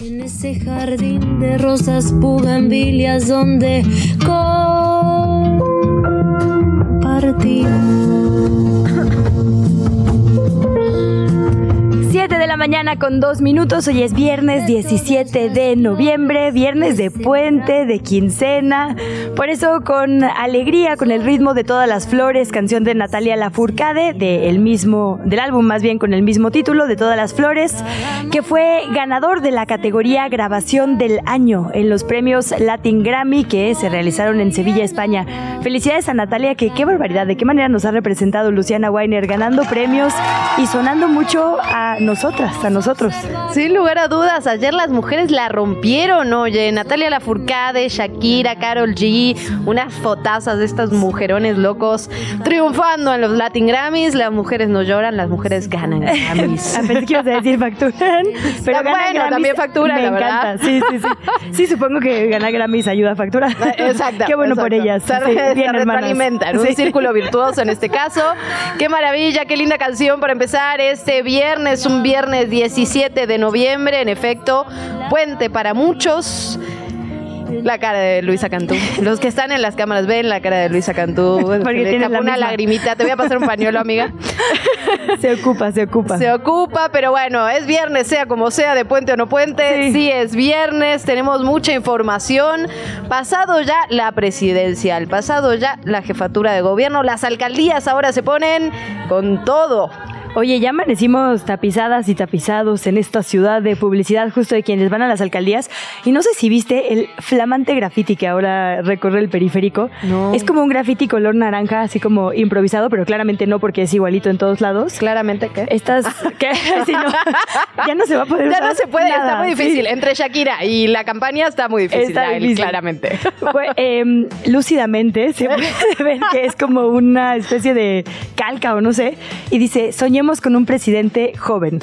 En ese jardín de rosas pugambilias donde compartimos. 7 de la mañana con dos minutos, hoy es viernes 17 de noviembre, viernes de puente, de quincena, por eso con alegría, con el ritmo de todas las flores, canción de Natalia Lafourcade, del mismo, del álbum más bien con el mismo título, de todas las flores, que fue ganador de la categoría grabación del año en los premios Latin Grammy que se realizaron en Sevilla, España. Felicidades a Natalia, que qué barbaridad, de qué manera nos ha representado Luciana Weiner, ganando premios y sonando mucho a nosotras, a nosotros. Sin lugar a dudas, ayer las mujeres la rompieron, oye, Natalia Lafourcade, Shakira, Carol G, unas fotazas de estos mujerones locos triunfando en los Latin Grammys, las mujeres no lloran, las mujeres ganan Grammys. a ver, que ibas a decir facturan, pero bueno, Grammys, también facturan, me la encanta. verdad. Sí, sí, sí. Sí, supongo que ganar Grammys ayuda a facturar. Exacto. Qué bueno por ellas. Se, Sí, bien, se retroalimentan, un círculo virtuoso en este caso. Qué maravilla, qué linda canción para empezar este viernes, un viernes 17 de noviembre, en efecto, puente para muchos. La cara de Luisa Cantú. Los que están en las cámaras ven la cara de Luisa Cantú. Porque Le tiene escapó la una misma. lagrimita. Te voy a pasar un pañuelo, amiga. Se ocupa, se ocupa. Se ocupa, pero bueno, es viernes, sea como sea, de puente o no puente. Sí. Sí. es viernes, tenemos mucha información. Pasado ya la presidencial, pasado ya la jefatura de gobierno, las alcaldías ahora se ponen con todo. Oye, ya amanecimos tapizadas y tapizados en esta ciudad de publicidad justo de quienes van a las alcaldías. Y no sé si viste el flamante graffiti que ahora recorre el periférico. No. Es como un graffiti color naranja, así como improvisado, pero claramente no porque es igualito en todos lados. Claramente que. Estas, ¿qué? Sí, no. ya no se va a poder Ya usar no se puede, nada, está muy sí. difícil. Entre Shakira y la campaña está muy difícil, Está difícil. claramente. Fue, em, lúcidamente se puede ver que es como una especie de calca o no sé. Y dice, soñemos con un presidente joven.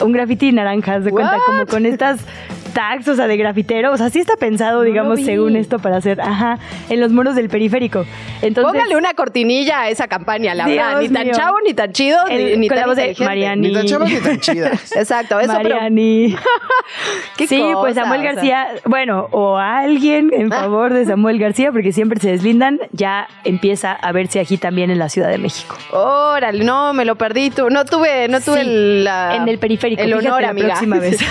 Un graffiti naranja, de cuenta, What? como con estas tags, o sea, de grafitero. O sea, sí está pensado, digamos, según esto, para hacer, ajá, en los muros del periférico. Entonces, Póngale una cortinilla a esa campaña, la verdad. Ni tan mío. chavo, ni tan chido, ni, el- ni con la tan voz de inteligente. Mariani. Ni tan chavas ni tan chidas. Exacto, eso, pero Mariani. ¿Qué sí, pues? Samuel O sea. García, bueno, o alguien en Ah. favor de Samuel García, porque siempre se deslindan, ya empieza a verse aquí también en la Ciudad de México. Órale, no, me lo perdí. Tú, no tuve, no tuve Sí, el, la- en el periférico, el fíjate honor, la amiga. próxima vez.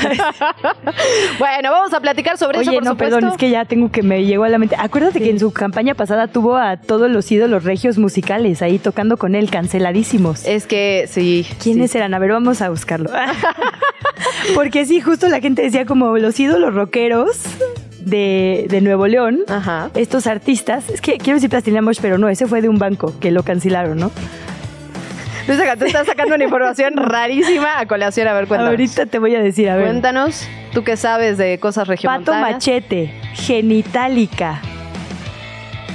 bueno, vamos a platicar sobre eso, Oye, por no, supuesto. perdón, es que ya tengo que me llegó a la mente. Acuérdate que en su campaña pasada tuvo a todos los ídolos regios musicales ahí tocando con él, canceladísimos. Es que sí. ¿Quiénes sí. eran? A ver, vamos a buscarlo. Porque sí, justo la gente decía como los ídolos rockeros de, de Nuevo León. Ajá. Estos artistas, es que quiero decir Plastilina Mosh, pero no, ese fue de un banco que lo cancelaron, ¿no? Luis Acá, tú estás sacando una información rarísima a colación. A ver, cuéntanos. Ahorita te voy a decir, a ver. Cuéntanos, tú que sabes de cosas Pato regiomontanas. Machete, Genitalica.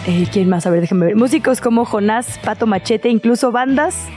Eh, ¿Quién más? A ver, déjame ver. Músicos como Jonás, Pato Machete, incluso bandas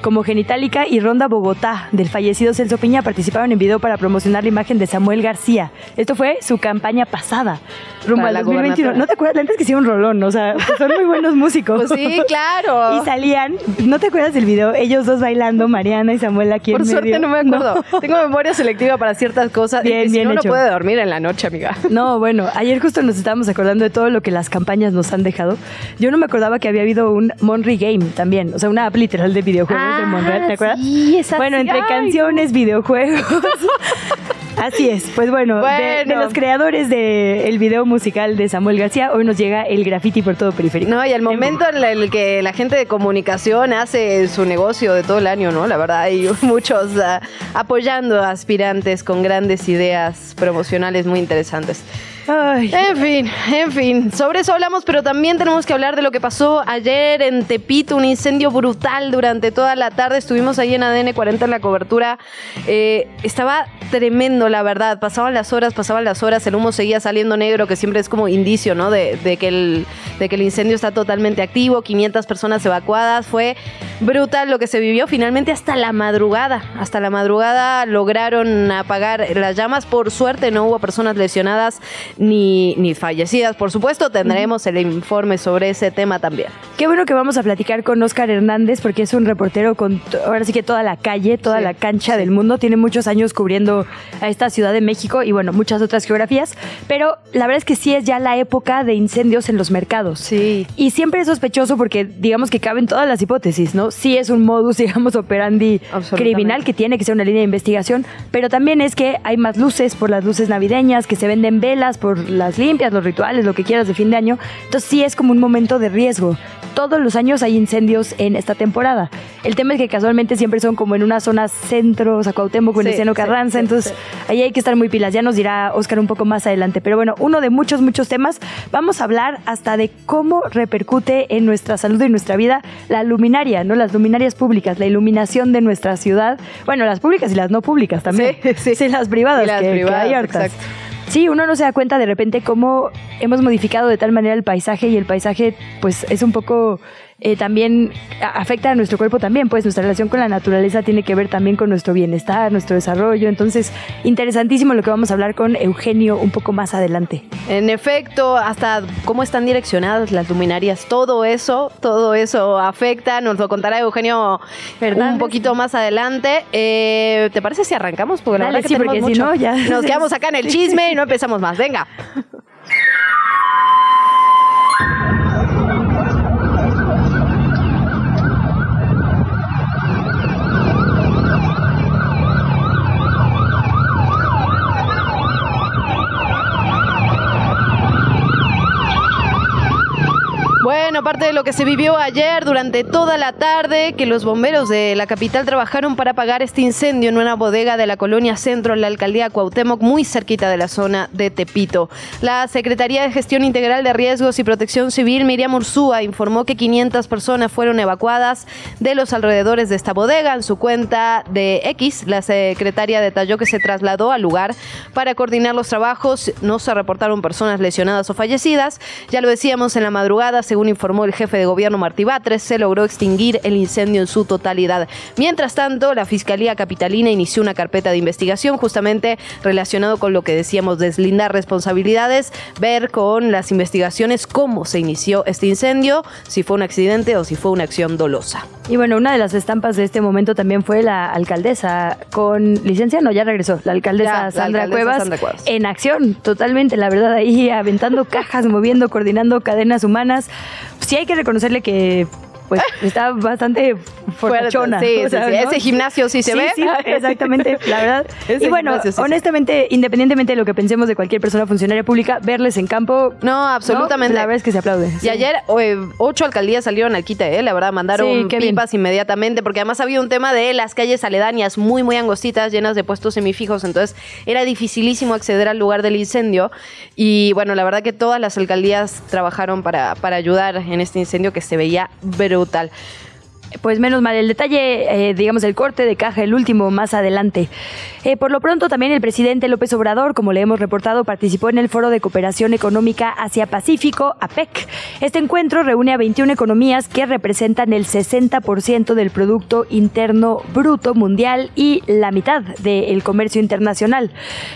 como Genitalica y Ronda Bogotá del fallecido Celso Piña participaron en video para promocionar la imagen de Samuel García. Esto fue su campaña pasada, rumbo al la 2021. gubernatura. ¿No te acuerdas? La neta es que hicieron rolón, o sea, pues son muy buenos músicos. Pues sí, claro. Y salían, ¿no te acuerdas del video? Ellos dos bailando, Mariana y Samuel aquí Por en suerte medio. no me acuerdo. Tengo memoria selectiva para ciertas cosas. Bien, y si bien no, no hecho. puede dormir en la noche, amiga. No, bueno, ayer justo nos estábamos acordando de todo lo que las campañas nos han dejado. Yo no me acordaba que había habido un Monry Game también, o sea, una app literal de videojuegos de Monreal, ¿te acuerdas? Ah, Sí, esa Bueno, entre Ay, canciones, videojuegos. Así es, pues bueno, de- De, los creadores del video musical de Samuel García, hoy nos llega el graffiti por todo periférico. No, y el momento en el que la gente de comunicación hace su negocio de todo el año, ¿no? La verdad, hay muchos ah, apoyando a aspirantes con grandes ideas promocionales muy interesantes. En fin, en fin. Sobre eso hablamos, pero también tenemos que hablar de lo que pasó ayer en Tepito, un incendio brutal durante toda la tarde. Estuvimos ahí en ADN 40 en la cobertura. Eh, estaba tremendo, la verdad. Pasaban las horas, pasaban las horas, el humo seguía saliendo negro, que siempre es como indicio, ¿no? De, que, el, de que el incendio está totalmente activo, 500 personas evacuadas. Fue brutal lo que se vivió. Finalmente hasta la madrugada, hasta la madrugada lograron apagar las llamas. Por suerte no hubo personas lesionadas ni, ni fallecidas. Por supuesto, tendremos el informe sobre ese tema también. Qué bueno que vamos a platicar con Oscar Hernández, porque es un reportero con ahora sí que toda la calle, toda la cancha del mundo. Tiene muchos años cubriendo a esta Ciudad de México y bueno, muchas otras geografías. Pero la verdad es que sí es ya la época de incendios en los mercados. Sí. Y siempre es sospechoso porque digamos que caben todas las hipótesis, ¿no? Sí es un modus, digamos, operandi criminal que tiene que ser una línea de investigación, pero también es que hay más luces por las luces navideñas, que se venden velas por las limpias, los rituales, lo que quieras de fin de año. Entonces sí es como un momento de riesgo. Todos los años hay incendios en esta temporada. El tema es que casualmente siempre son como en una zona centro, o sea, Cuauhtémoc, sí, Carranza, entonces ahí hay que estar muy pilas. Ya nos dirá Oscar un poco más adelante. Pero bueno, uno de muchos, muchos temas. Vamos a hablar hasta de cómo repercute en nuestra salud y nuestra vida la luminaria, ¿no? Las luminarias públicas, la iluminación de nuestra ciudad. Bueno, las públicas y las no públicas también. Sí, sí. las privadas, las que, privadas, hay hartas. Sí, uno no se da cuenta de repente cómo hemos modificado de tal manera el paisaje y el paisaje pues es un poco eh, también afecta a nuestro cuerpo también, pues nuestra relación con la naturaleza tiene que ver también con nuestro bienestar, nuestro desarrollo. Entonces, interesantísimo lo que vamos a hablar con Eugenio un poco más adelante. En efecto, hasta cómo están direccionadas las luminarias, todo eso, todo eso afecta, nos lo contará Eugenio un poquito más adelante. Eh, ¿Te parece si arrancamos? Porque la verdad que sí, porque si no, ya. Nos quedamos acá en el chisme y no empezamos más. Venga. Bueno, parte de lo que se vivió ayer durante toda la tarde, que los bomberos de la capital trabajaron para apagar este incendio en una bodega de la colonia Centro, en la alcaldía Cuauhtémoc, muy cerquita de la zona de Tepito. La Secretaría de Gestión Integral de Riesgos y Protección Civil, Miriam Ursúa, informó que 500 personas fueron evacuadas de los alrededores de esta bodega. En su cuenta de X, la secretaria detalló que se trasladó al lugar para coordinar los trabajos. No se reportaron personas lesionadas o fallecidas. Ya lo decíamos en la madrugada, según según informó el jefe de gobierno Martí Batres, se logró extinguir el incendio en su totalidad. Mientras tanto, la Fiscalía Capitalina inició una carpeta de investigación justamente relacionado con lo que decíamos, deslindar responsabilidades, ver con las investigaciones cómo se inició este incendio, si fue un accidente o si fue una acción dolosa. Y bueno, una de las estampas de este momento también fue la alcaldesa con licencia, no, ya regresó, la alcaldesa, Sandra, Cuevas, en acción, totalmente, la verdad, ahí aventando cajas, moviendo, coordinando cadenas humanas sí hay que reconocerle que pues está bastante fortachona. Sí, ese gimnasio sí se ve. Sí, exactamente, la verdad. y bueno, honestamente, independientemente de lo que pensemos de cualquier persona funcionaria pública, verles en campo. No, absolutamente. la verdad es que se aplaude. Y ayer eh, ocho alcaldías salieron al quite, ¿eh? la verdad, mandaron pipas inmediatamente, porque además había un tema de las calles aledañas muy, muy angostitas, llenas de puestos semifijos, entonces era dificilísimo acceder al lugar del incendio. Y bueno, la verdad que todas las alcaldías trabajaron para, para ayudar en este incendio que se veía brutal brutal. Pues menos mal, el detalle, eh, digamos, el corte de caja, el último más adelante. Eh, por lo pronto, también el presidente López Obrador, como le hemos reportado, participó en el Foro de Cooperación Económica Asia-Pacífico, APEC. Este encuentro reúne a 21 economías que representan el 60% del Producto Interno Bruto Mundial y la mitad del comercio internacional.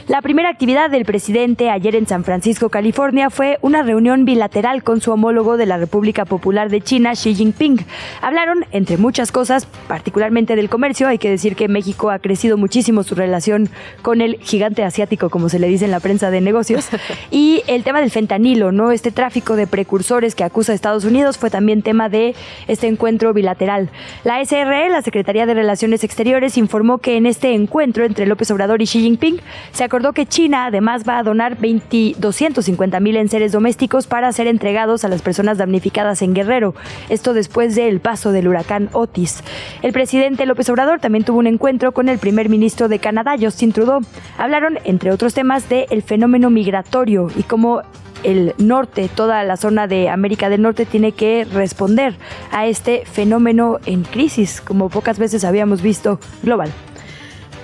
La primera actividad del presidente ayer en San Francisco, California, fue una reunión bilateral con su homólogo de la República Popular de China, Xi Jinping. Hablaron en entre muchas cosas, particularmente del comercio. Hay que decir que México ha crecido muchísimo su relación con el gigante asiático, como se le dice en la prensa de negocios. Y el tema del fentanilo, ¿no? Este tráfico de precursores que acusa a Estados Unidos fue también tema de este encuentro bilateral. La SRE, la Secretaría de Relaciones Exteriores, informó que en este encuentro entre López Obrador y Xi Jinping se acordó que China además va a donar 20, 250 mil enseres domésticos para ser entregados a las personas damnificadas en Guerrero. Esto después del paso del huracán Otis. El presidente López Obrador también tuvo un encuentro con el primer ministro de Canadá, Justin Trudeau. Hablaron, entre otros temas, del fenómeno migratorio y cómo el norte, toda la zona de América del Norte tiene que responder a este fenómeno en crisis, como pocas veces habíamos visto global.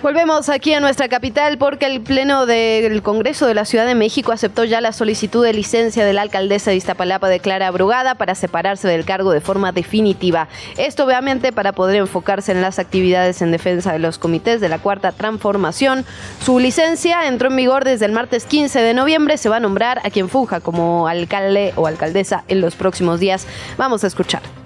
Volvemos aquí a nuestra capital porque el Pleno del Congreso de la Ciudad de México aceptó ya la solicitud de licencia de la alcaldesa de Iztapalapa de Clara Brugada para separarse del cargo de forma definitiva. Esto obviamente para poder enfocarse en las actividades en defensa de los comités de la Cuarta Transformación. Su licencia entró en vigor desde el martes 15 de noviembre. Se va a nombrar a quien fuja como alcalde o alcaldesa en los próximos días. Vamos a escuchar.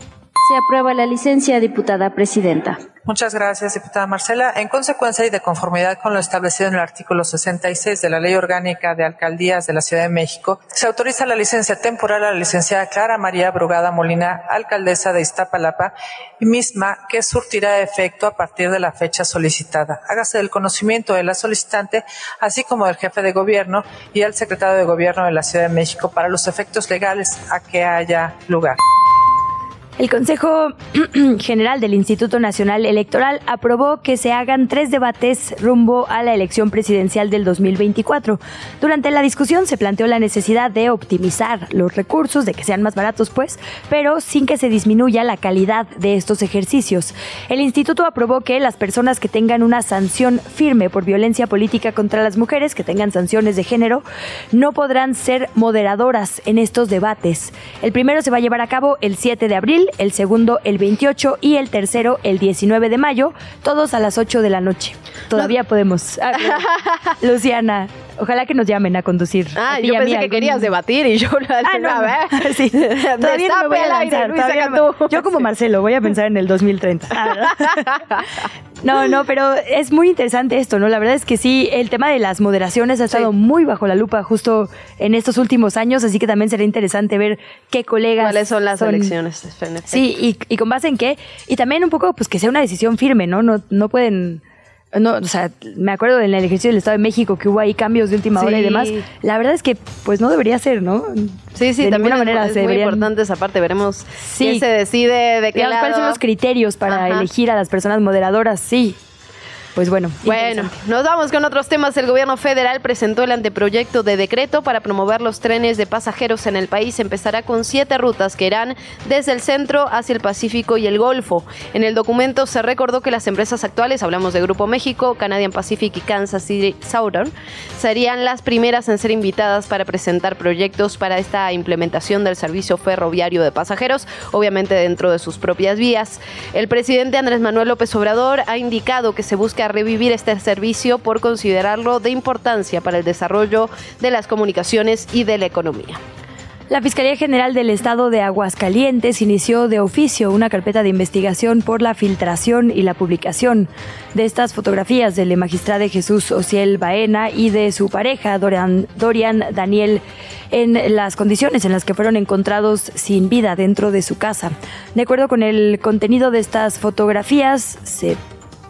Se aprueba la licencia, diputada presidenta. Muchas gracias, diputada Marcela. En consecuencia y de conformidad con lo establecido en el artículo 66 de la Ley Orgánica de Alcaldías de la Ciudad de México, se autoriza la licencia temporal a la licenciada Clara María Brugada Molina, alcaldesa de Iztapalapa, misma que surtirá efecto a partir de la fecha solicitada. Hágase del conocimiento de la solicitante, así como del jefe de gobierno y el secretario de gobierno de la Ciudad de México para los efectos legales a que haya lugar. El Consejo General del Instituto Nacional Electoral aprobó que se hagan tres debates rumbo a la elección presidencial del 2024. Durante la discusión se planteó la necesidad de optimizar los recursos, de que sean más baratos, pues, pero sin que se disminuya la calidad de estos ejercicios. El instituto aprobó que las personas que tengan una sanción firme por violencia política contra las mujeres, que tengan sanciones de género, no podrán ser moderadoras en estos debates. El primero se va a llevar a cabo el 7 de abril el segundo el 28 y el tercero el 19 de mayo, todos a las 8 de la noche. Todavía podemos. Ah, Luciana, Ojalá que nos llamen a conducir. Ah, yo pensé que querías debatir y yo ah, no, no. Sí. Todavía no me voy a lanzar. Yo como Marcelo voy a pensar en el 2030. no, no, pero es muy interesante esto, ¿no? La verdad es que sí, el tema de las moderaciones ha estado muy bajo la lupa justo en estos últimos años, así que también será interesante ver qué colegas... ¿Cuáles son las elecciones? Sí, y, y con base en qué. Y también un poco, pues que sea una decisión firme, ¿no? No, no pueden no, o sea, me acuerdo en el ejercicio del Estado de México que hubo ahí cambios de última hora y demás. La verdad es que, pues no debería ser, ¿no? Sí, sí, de también manera es, muy importante esa parte. Veremos sí. se decide, de qué lado. ¿Cuáles son los criterios para elegir a las personas moderadoras? Sí. Pues bueno. Bueno, nos vamos con otros temas. El gobierno federal presentó el anteproyecto de decreto para promover los trenes de pasajeros en el país. Empezará con siete rutas que irán desde el centro hacia el Pacífico y el Golfo. En el documento se recordó que las empresas actuales, hablamos de Grupo México, Canadian Pacific y Kansas City Southern, serían las primeras en ser invitadas para presentar proyectos para esta implementación del servicio ferroviario de pasajeros, obviamente dentro de sus propias vías. El presidente Andrés Manuel López Obrador ha indicado que se busca revivir este servicio por considerarlo de importancia para el desarrollo de las comunicaciones y de la economía. La Fiscalía General del Estado de Aguascalientes inició de oficio una carpeta de investigación por la filtración y la publicación de estas fotografías del magistrado Jesús Ociel Baena y de su pareja Dorian, Dorian Daniel en las condiciones en las que fueron encontrados sin vida dentro de su casa. De acuerdo con el contenido de estas fotografías, se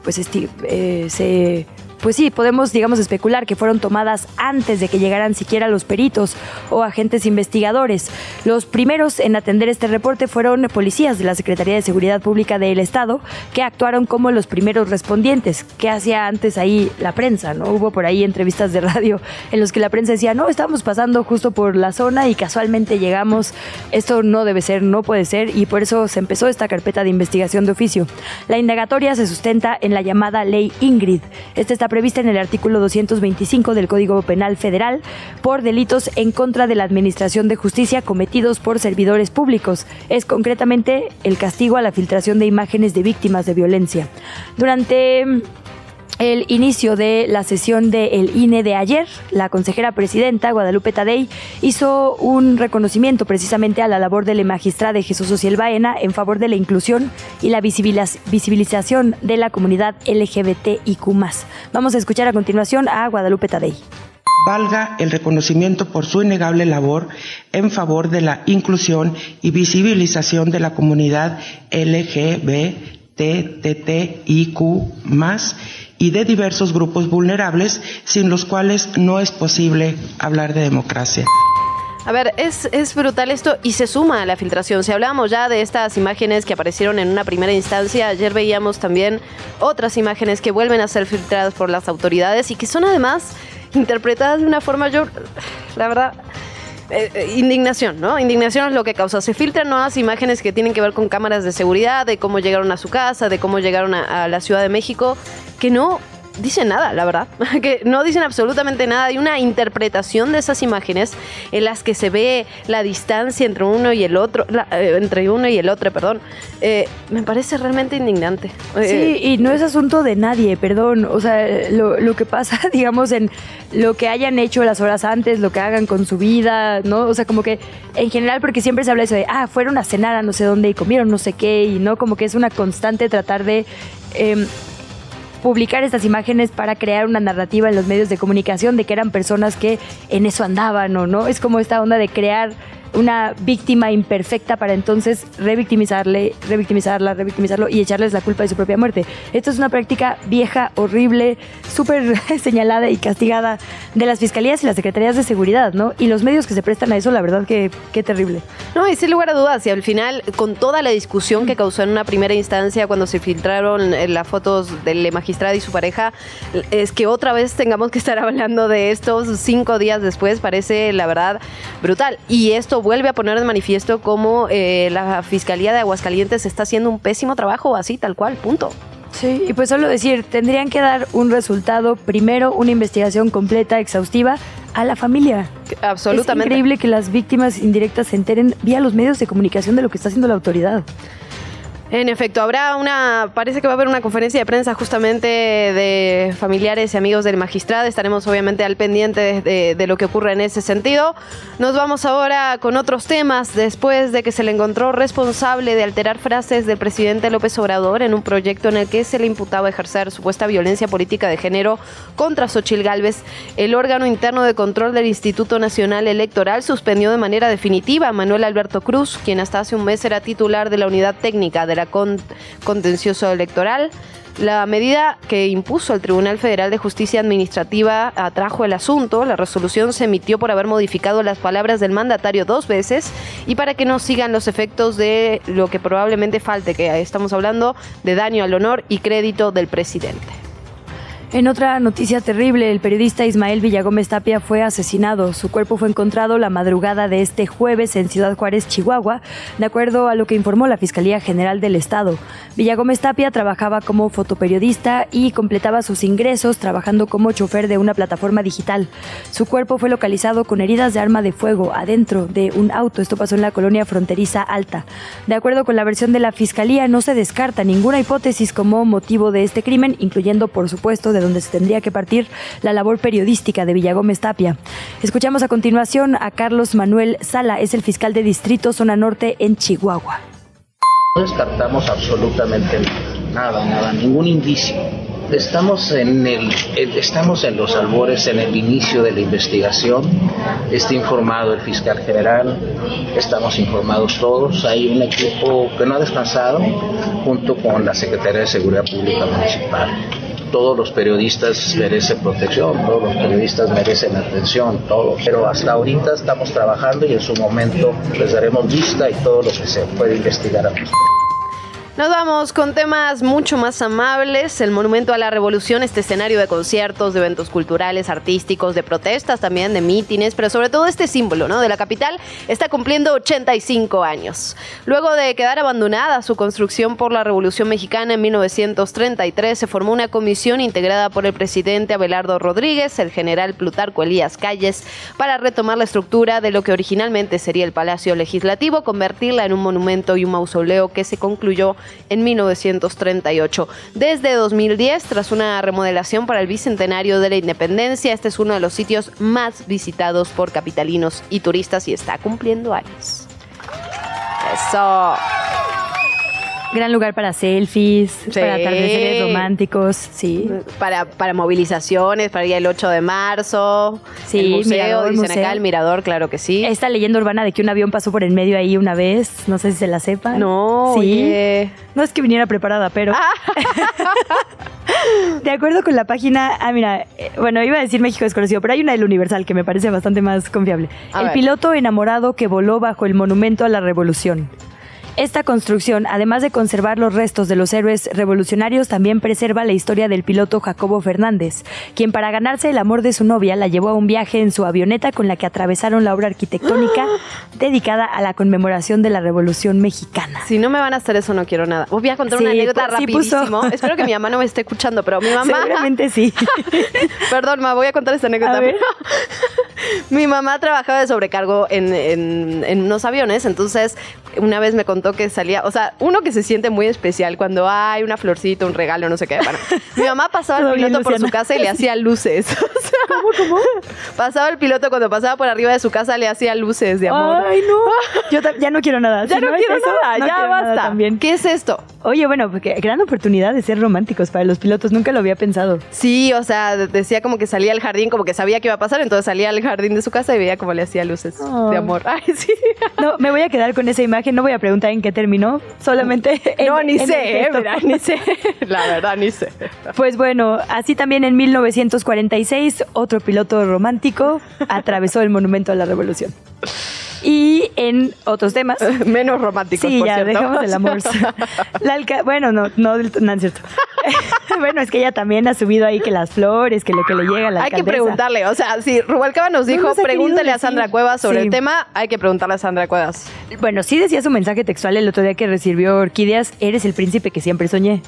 pues eh, se pues sí, podemos, digamos, especular que fueron tomadas antes de que llegaran siquiera los peritos o agentes investigadores. Los primeros en atender este reporte fueron policías de la Secretaría de Seguridad Pública del Estado, que actuaron como los primeros respondientes. ¿Qué hacía antes ahí la prensa? ¿no? Hubo por ahí entrevistas de radio en los que la prensa decía, no, estamos pasando justo por la zona y casualmente llegamos. Esto no debe ser, no puede ser, y por eso se empezó esta carpeta de investigación de oficio. La indagatoria se sustenta en la llamada Ley Ingrid. Este está prevista en el artículo 225 del Código Penal Federal por delitos en contra de la Administración de Justicia cometidos por servidores públicos. Es concretamente el castigo a la filtración de imágenes de víctimas de violencia. Durante el inicio de la sesión del INE de ayer, la consejera presidenta Guadalupe Tadei hizo un reconocimiento precisamente a la labor de la magistrada Jesús Ociel Baena en favor de la inclusión y la visibilización de la comunidad LGBTIQ. Vamos a escuchar a continuación a Guadalupe Tadei valga el reconocimiento por su innegable labor en favor de la inclusión y visibilización de la comunidad LGBTTIQ y de diversos grupos vulnerables sin los cuales no es posible hablar de democracia. A ver, es, es brutal esto y se suma a la filtración. Si hablábamos ya de estas imágenes que aparecieron en una primera instancia, ayer veíamos también otras imágenes que vuelven a ser filtradas por las autoridades y que son además interpretadas de una forma, yo, la verdad, eh, eh, indignación, ¿no? Indignación es lo que causa. Se filtran nuevas imágenes que tienen que ver con cámaras de seguridad, de cómo llegaron a su casa, de cómo llegaron a la Ciudad de México, que no dicen nada, la verdad. que no dicen absolutamente nada. Hay una interpretación de esas imágenes en las que se ve la distancia entre uno y el otro, eh, entre uno y el otro, perdón. Eh, me parece realmente indignante. Eh, sí, y no es asunto de nadie, perdón. O sea, lo, lo, que pasa, digamos, en lo que hayan hecho las horas antes, lo que hagan con su vida, ¿no? O sea, como que en general, porque siempre se habla eso de, ah, fueron a cenar a no sé dónde y comieron no sé qué, y no, como que es una constante tratar de... Publicar estas imágenes para crear una narrativa en los medios de comunicación de que eran personas que en eso andaban o no. Es como esta onda de crear una víctima imperfecta para entonces revictimizarle, revictimizarla, revictimizarlo y echarles la culpa de su propia muerte. Esto es una práctica vieja, horrible, súper señalada y castigada de las fiscalías y las secretarías de seguridad, ¿no? Y los medios que se prestan a eso, la verdad que qué terrible. No, y sin lugar a dudas, y al final, con toda la discusión que causó en una primera instancia cuando se filtraron eh, las fotos del magistrado y su pareja, es que otra vez tengamos que estar hablando de esto cinco días después, parece la verdad brutal. Y esto vuelve a poner de manifiesto cómo eh, la Fiscalía de Aguascalientes está haciendo un pésimo trabajo, así, tal cual, punto. Sí, y pues solo decir, tendrían que dar un resultado, primero una investigación completa, exhaustiva, a la familia. Absolutamente. Es increíble que las víctimas indirectas se enteren vía los medios de comunicación de lo que está haciendo la autoridad. En efecto, habrá una, parece que va a haber una conferencia de prensa justamente de familiares y amigos del magistrado. Estaremos obviamente al pendiente de, lo que ocurre en ese sentido. Nos vamos ahora con otros temas. Después de que se le encontró responsable de alterar frases del presidente López Obrador en un proyecto en el que se le imputaba ejercer supuesta violencia política de género contra Xochil Gálvez, el órgano interno de control del Instituto Nacional Electoral suspendió de manera definitiva a Manuel Alberto Cruz, quien hasta hace un mes era titular de la unidad técnica de la contencioso electoral. La medida que impuso el Tribunal Federal de Justicia Administrativa atrajo el asunto. La resolución se emitió por haber modificado las palabras del mandatario dos veces y para que no sigan los efectos de lo que probablemente falte, que estamos hablando de daño al honor y crédito del presidente. En otra noticia terrible, el periodista Ismael Villagómez Tapia fue asesinado. Su cuerpo fue encontrado la madrugada de este jueves en Ciudad Juárez, Chihuahua, de acuerdo a lo que informó la Fiscalía General del Estado. Villagómez Tapia trabajaba como fotoperiodista y completaba sus ingresos trabajando como chofer de una plataforma digital. Su cuerpo fue localizado con heridas de arma de fuego adentro de un auto. Esto pasó en la colonia fronteriza Alta. De acuerdo con la versión de la Fiscalía, no se descarta ninguna hipótesis como motivo de este crimen, incluyendo, por supuesto, de donde se tendría que partir la labor periodística de Villagómez Tapia. Escuchamos a continuación a Carlos Manuel Sala, es el fiscal de distrito zona norte en Chihuahua. No descartamos absolutamente nada, nada, ningún indicio. Estamos en, el, estamos en los albores, en el inicio de la investigación. Está informado el fiscal general, estamos informados todos. Hay un equipo que no ha descansado junto con la Secretaría de Seguridad Pública Municipal todos los periodistas merecen protección, todos los periodistas merecen atención, todo. Pero hasta ahorita estamos trabajando y en su momento les daremos vista y todo lo que se puede investigar a nos vamos con temas mucho más amables. El Monumento a la Revolución, este escenario de conciertos, de eventos culturales, artísticos, de protestas también, de mítines, pero sobre todo este símbolo ¿no? de la capital está cumpliendo 85 años. Luego de quedar abandonada su construcción por la Revolución Mexicana en 1933, se formó una comisión integrada por el presidente Abelardo Rodríguez, el general Plutarco Elías Calles, para retomar la estructura de lo que originalmente sería el Palacio Legislativo, convertirla en un monumento y un mausoleo que se concluyó en 1938. Desde 2010, tras una remodelación para el bicentenario de la independencia, este es uno de los sitios más visitados por capitalinos y turistas y está cumpliendo años. Eso. Gran lugar para selfies, para atardeceres románticos, sí. Para, para movilizaciones, para ir el 8 de marzo. Sí, el museo, mirador, dicen museo. acá, el mirador, claro que sí. Esta leyenda urbana de que un avión pasó por el medio ahí una vez, no sé si se la sepan. No, sí. oye. No es que viniera preparada, pero. de acuerdo con la página, ah, mira, eh, bueno, iba a decir México desconocido, pero hay una del Universal que me parece bastante más confiable. A el ver. piloto enamorado que voló bajo el monumento a la revolución. Esta construcción, además de conservar los restos de los héroes revolucionarios, también preserva la historia del piloto Jacobo Fernández, quien para ganarse el amor de su novia la llevó a un viaje en su avioneta con la que atravesaron la obra arquitectónica dedicada a la conmemoración de la Revolución Mexicana. Si no me van a hacer eso, no quiero nada. Voy a contar una anécdota sí rapidísimo. Espero que mi mamá no me esté escuchando, pero mi mamá... Seguramente sí. Perdón, ma, voy a contar esta anécdota. Mi mamá trabajaba de sobrecargo en, en- en unos aviones, entonces una vez me contó que salía, o sea, uno que se siente muy especial cuando hay una florcita, un regalo, no sé qué. Bueno, mi mamá pasaba el piloto por su casa y le hacía luces. ¿Cómo, cómo? Pasaba el piloto cuando pasaba por arriba de su casa, le hacía luces de amor. Ay, no. Yo ya no quiero nada. ya Si no, quiero eso, nada, no ya quiero nada basta. también. ¿Qué es esto? Oye, bueno, porque gran oportunidad de ser románticos para los pilotos. Nunca lo había pensado. Sí, o sea, decía como que salía al jardín, como que sabía que iba a pasar, entonces salía al jardín de su casa y veía como le hacía luces Oh. de amor. Ay, sí. No, me voy a quedar con esa imagen. No voy a preguntar en qué terminó. Solamente. en- no, ni en sé, eh, mira, ni sé. La verdad, ni sé. Pues bueno, así también en 1946, otro piloto romántico atravesó el monumento a la revolución. Y en otros temas. Menos románticos, Sí, por ya, cierto. dejamos el amor. La bueno, no, no, no es cierto. bueno, es que ella también ha subido ahí que las flores, que lo que le llega a la Hay que preguntarle, o sea, si Rubalcaba nos No dijo, nos pregúntale a. Sandra Cuevas sobre Sí. el tema, hay que preguntarle a Sandra Cuevas. Bueno, sí decía su mensaje textual el otro día que recibió Orquídeas, eres el príncipe que siempre soñé.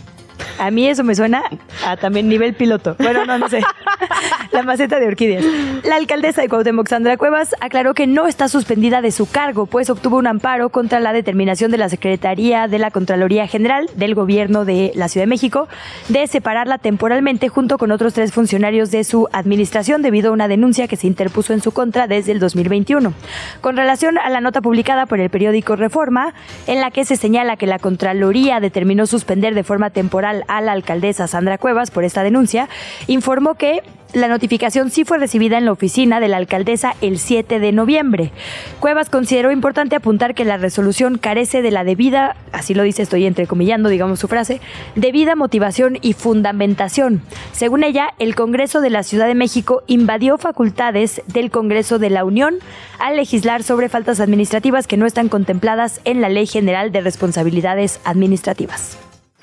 A mí eso me suena a también nivel piloto. Bueno, no, no sé. La maceta de orquídeas. La alcaldesa de Cuauhtémoc, Sandra Cuevas, aclaró que no está suspendida de su cargo, pues obtuvo un amparo contra la determinación de la Secretaría de la Contraloría General del Gobierno de la Ciudad de México de separarla temporalmente junto con otros tres funcionarios de su administración debido a una denuncia que se interpuso en su contra desde el 2021. Con relación a la nota publicada por el periódico Reforma, en la que se señala que la Contraloría determinó suspender de forma temporal a la alcaldesa Sandra Cuevas por esta denuncia, informó que la notificación sí fue recibida en la oficina de la alcaldesa el 7 de noviembre. Cuevas consideró importante apuntar que la resolución carece de la debida, así lo dice, estoy entrecomillando, digamos su frase, debida motivación y fundamentación. Según ella, el Congreso de la Ciudad de México invadió facultades del Congreso de la Unión al legislar sobre faltas administrativas que no están contempladas en la Ley General de Responsabilidades Administrativas.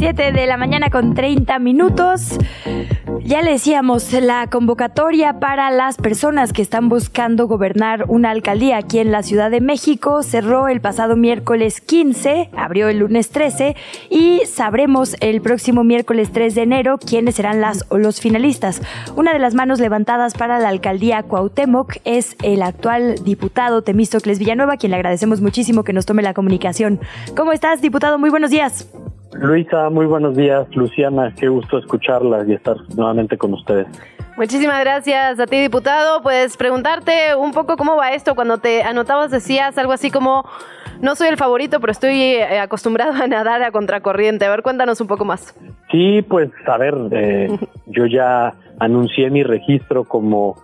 7 de la mañana con 30 minutos. Ya le decíamos, la convocatoria para las personas que están buscando gobernar una alcaldía aquí en la Ciudad de México cerró el pasado miércoles 15, abrió el lunes 13 y sabremos el próximo miércoles 3 de enero quiénes serán las o los finalistas. Una de las manos levantadas para la alcaldía Cuauhtémoc es el actual diputado Temístocles Villanueva, quien le agradecemos muchísimo que nos tome la comunicación. ¿Cómo estás, diputado? Muy buenos días. Luisa, muy buenos días. Luciana, qué gusto escucharla y estar nuevamente con ustedes. Muchísimas gracias a ti, diputado. Pues preguntarte un poco cómo va esto. Cuando te anotabas decías algo así como, no soy el favorito, pero estoy eh, acostumbrado a nadar a contracorriente. A ver, cuéntanos un poco más. Sí, pues a ver, eh, yo ya anuncié mi registro como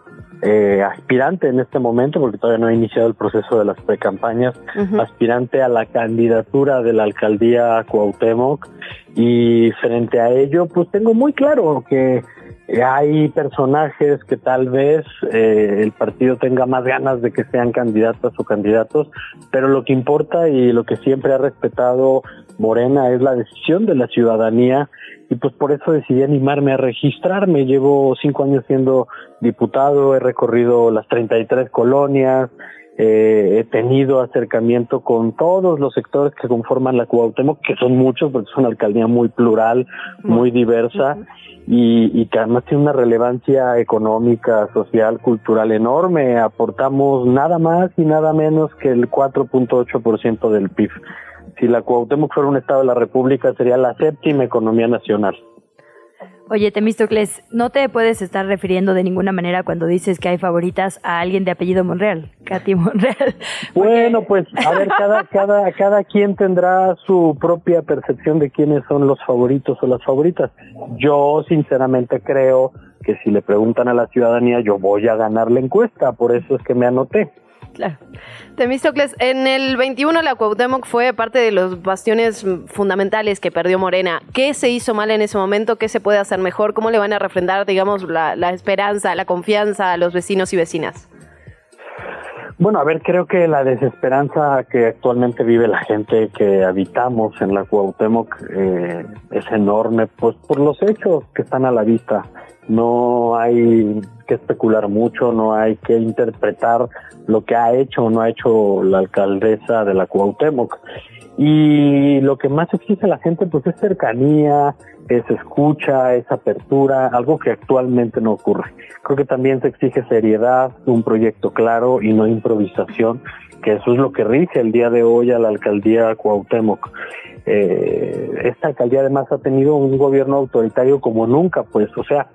eh, aspirante en este momento, porque todavía no he iniciado el proceso de las precampañas, Ujú. aspirante a la candidatura de la alcaldía Cuauhtémoc y frente a ello, pues tengo muy claro que hay personajes que tal vez eh, el partido tenga más ganas de que sean candidatas o candidatos, pero lo que importa y lo que siempre ha respetado Morena es la decisión de la ciudadanía y pues por eso decidí animarme a registrarme. Llevo cinco años siendo diputado, he recorrido las 33 colonias, eh, he tenido acercamiento con todos los sectores que conforman la Cuauhtémoc, que son muchos porque es una alcaldía muy plural, muy diversa y, y que además tiene una relevancia económica, social, cultural enorme. Aportamos nada más y nada menos que el 4.8% del PIB. Si la Cuauhtémoc fuera un estado de la República sería la séptima economía nacional. Oye, Temístocles, no te puedes estar refiriendo de ninguna manera cuando dices que hay favoritas a alguien de apellido Monreal, Katy Monreal. Bueno, pues a ver, cada, cada, cada quien tendrá su propia percepción de quiénes son los favoritos o las favoritas. Yo sinceramente creo que si le preguntan a la ciudadanía, yo voy a ganar la encuesta, por eso es que me anoté. Claro. Temístocles, en el 21 la Cuauhtémoc fue parte de los bastiones fundamentales que perdió Morena. ¿Qué se hizo mal en ese momento? ¿Qué se puede hacer mejor? ¿Cómo le van a refrendar, digamos, la, esperanza, la confianza a los vecinos y vecinas? Bueno, a ver, creo que la desesperanza que actualmente vive la gente que habitamos en la Cuauhtémoc eh, es enorme, pues por los hechos que están a la vista. No hay que especular mucho, no hay que interpretar lo que ha hecho o no ha hecho la alcaldesa de la Cuauhtémoc. Y lo que más exige la gente pues es cercanía, es escucha, es apertura, algo que actualmente no ocurre. Creo que también se exige seriedad, un proyecto claro y no improvisación, que eso es lo que rige el día de hoy a la alcaldía Cuauhtémoc. Eh, esta alcaldía además ha tenido un gobierno autoritario como nunca, pues, o sea,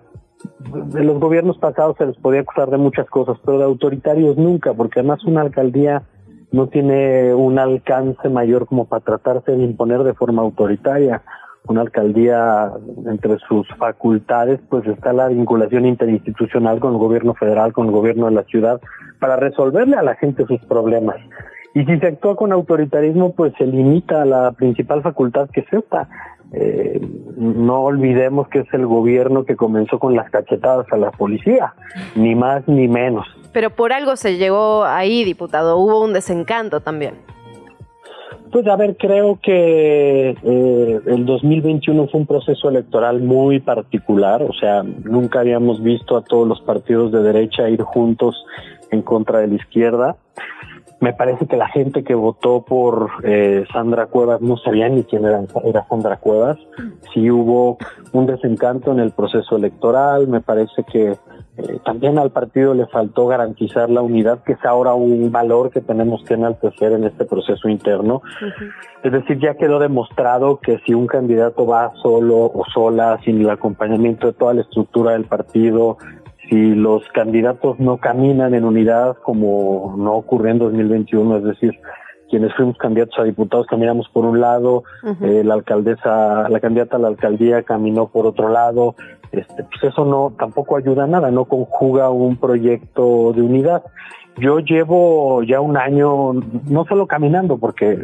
de los gobiernos pasados se les podía acusar de muchas cosas, pero de autoritarios nunca, porque además una alcaldía no tiene un alcance mayor como para tratarse de imponer de forma autoritaria. Una alcaldía, entre sus facultades, pues está la vinculación interinstitucional con el gobierno federal, con el gobierno de la ciudad, para resolverle a la gente sus problemas. Y si se actúa con autoritarismo, pues se limita a la principal facultad que es esta, eh, no olvidemos que es el gobierno que comenzó con las cachetadas a la policía, ni más ni menos. Pero por algo se llegó ahí, diputado, hubo un desencanto también. Pues a ver, creo que eh, el 2021 fue un proceso electoral muy particular, o sea, nunca habíamos visto a todos los partidos de derecha ir juntos en contra de la izquierda. Me parece que la gente que votó por eh, Sandra Cuevas no sabía ni quién era, era Sandra Cuevas. Sí hubo un desencanto en el proceso electoral. Me parece que eh, también al partido le faltó garantizar la unidad, que es ahora un valor que tenemos que enaltecer en este proceso interno. Es decir, ya quedó demostrado que si un candidato va solo o sola, sin el acompañamiento de toda la estructura del partido, si los candidatos no caminan en unidad como no ocurrió en 2021, es decir, quienes fuimos candidatos a diputados caminamos por un lado, eh, la alcaldesa, la candidata a la alcaldía caminó por otro lado, este, pues eso no tampoco ayuda a nada, no conjuga un proyecto de unidad. Yo llevo ya un año, no solo caminando, porque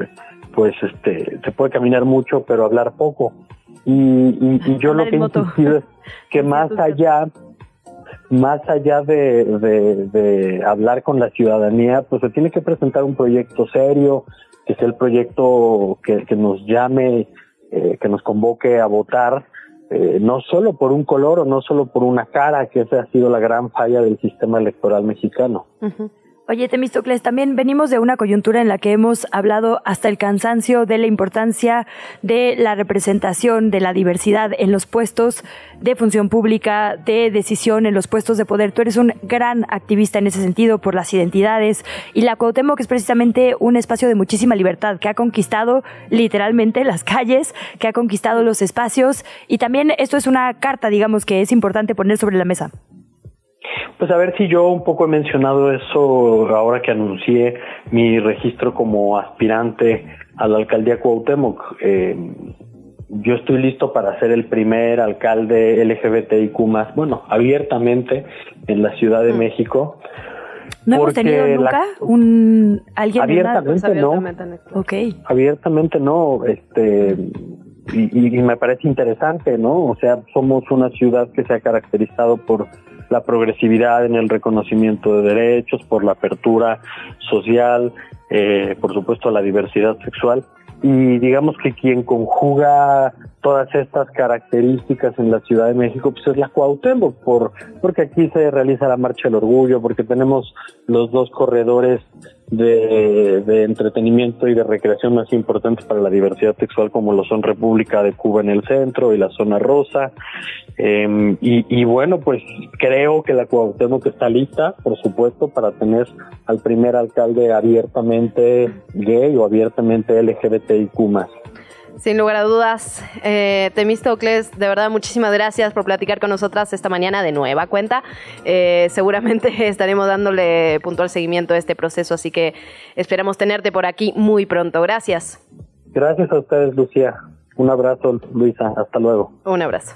pues este se puede caminar mucho, pero hablar poco. Y, y, yo lo que he insistido es que más allá más allá de, de, hablar con la ciudadanía, pues se tiene que presentar un proyecto serio, que sea el proyecto que, que nos llame, eh, que nos convoque a votar, eh, no solo por un color o no solo por una cara, que esa ha sido la gran falla del sistema electoral mexicano. Oye, Temistocles, también venimos de una coyuntura en la que hemos hablado hasta el cansancio de la importancia de la representación de la diversidad en los puestos de función pública, de decisión en los puestos de poder. Tú eres un gran activista en ese sentido por las identidades y la Cuauhtémoc es precisamente un espacio de muchísima libertad que ha conquistado literalmente las calles, que ha conquistado los espacios y también esto es una carta, digamos, que es importante poner sobre la mesa. Pues a ver si yo un poco he mencionado eso ahora que anuncié mi registro como aspirante a la alcaldía Cuauhtémoc. Eh, yo estoy listo para ser el primer alcalde LGBTIQ más, bueno, abiertamente en la Ciudad de mm. México. ¿No hemos tenido nunca un alguien abiertamente no, okay. abiertamente no, este y, y me parece interesante, ¿no? O sea, somos una ciudad que se ha caracterizado por la progresividad en el reconocimiento de derechos, por la apertura social, eh, por supuesto la diversidad sexual. Y digamos que quien conjuga todas estas características en la Ciudad de México pues es la Cuauhtémoc, por, porque aquí se realiza la Marcha del Orgullo, porque tenemos los dos corredores de, de, entretenimiento y de recreación más importantes para la diversidad sexual como lo son República de Cuba en el centro y la zona rosa. Eh, y, y, bueno pues creo que la Cuauhtémoc está lista por supuesto para tener al primer alcalde abiertamente gay o abiertamente LGBTIQ más Sin lugar a dudas, eh, Temistocles, de verdad muchísimas gracias por platicar con nosotras esta mañana de nueva cuenta. Eh, seguramente estaremos dándole puntual seguimiento a este proceso, así que esperamos tenerte por aquí muy pronto. Gracias. Gracias a ustedes, Lucía. Un abrazo, Luisa. Hasta luego. Un abrazo.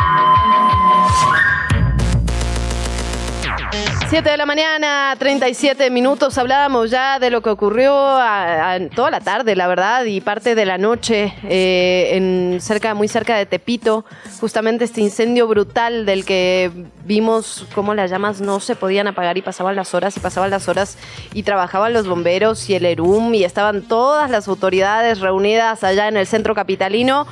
7 de la mañana, 37 minutos. Hablábamos ya de lo que ocurrió toda la tarde, la verdad, y parte de la noche, eh, en cerca, muy cerca de Tepito. Justamente este incendio brutal del que vimos cómo las llamas no se podían apagar y pasaban las horas y pasaban las horas y trabajaban los bomberos y el ERUM y estaban todas las autoridades reunidas allá en el centro capitalino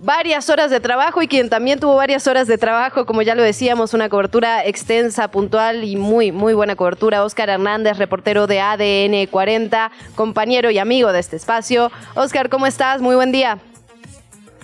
varias horas de trabajo y quien también tuvo varias horas de trabajo, como ya lo decíamos, una cobertura extensa, puntual y muy, muy buena cobertura. Oscar Hernández, reportero de ADN 40, compañero y amigo de este espacio. Oscar, ¿cómo estás? Muy buen día.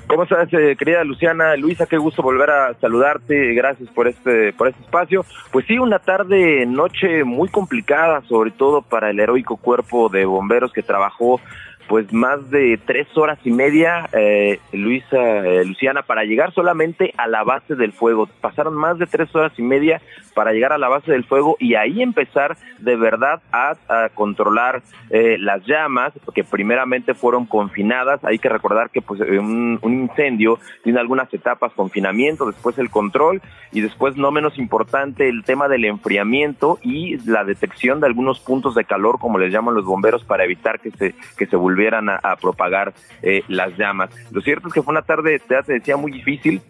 ¿Cómo estás, eh, querida Luciana? Luisa, qué gusto volver a saludarte. Gracias por este, por este espacio. Pues sí, una tarde, noche muy complicada, sobre todo para el heroico cuerpo de bomberos que trabajó pues más de tres horas y media, eh, Luisa, eh, Luciana, para llegar solamente a la base del fuego. Pasaron más de tres horas y media para llegar a la base del fuego y ahí empezar de verdad a, controlar eh, las llamas, que primeramente fueron confinadas. Hay que recordar que pues un, un, incendio tiene algunas etapas, confinamiento, después el control y después no menos importante el tema del enfriamiento y la detección de algunos puntos de calor, como les llaman los bomberos, para evitar que se, que se volvieran a, a propagar eh, las llamas. Lo cierto es que fue una tarde, ya te decía, muy difícil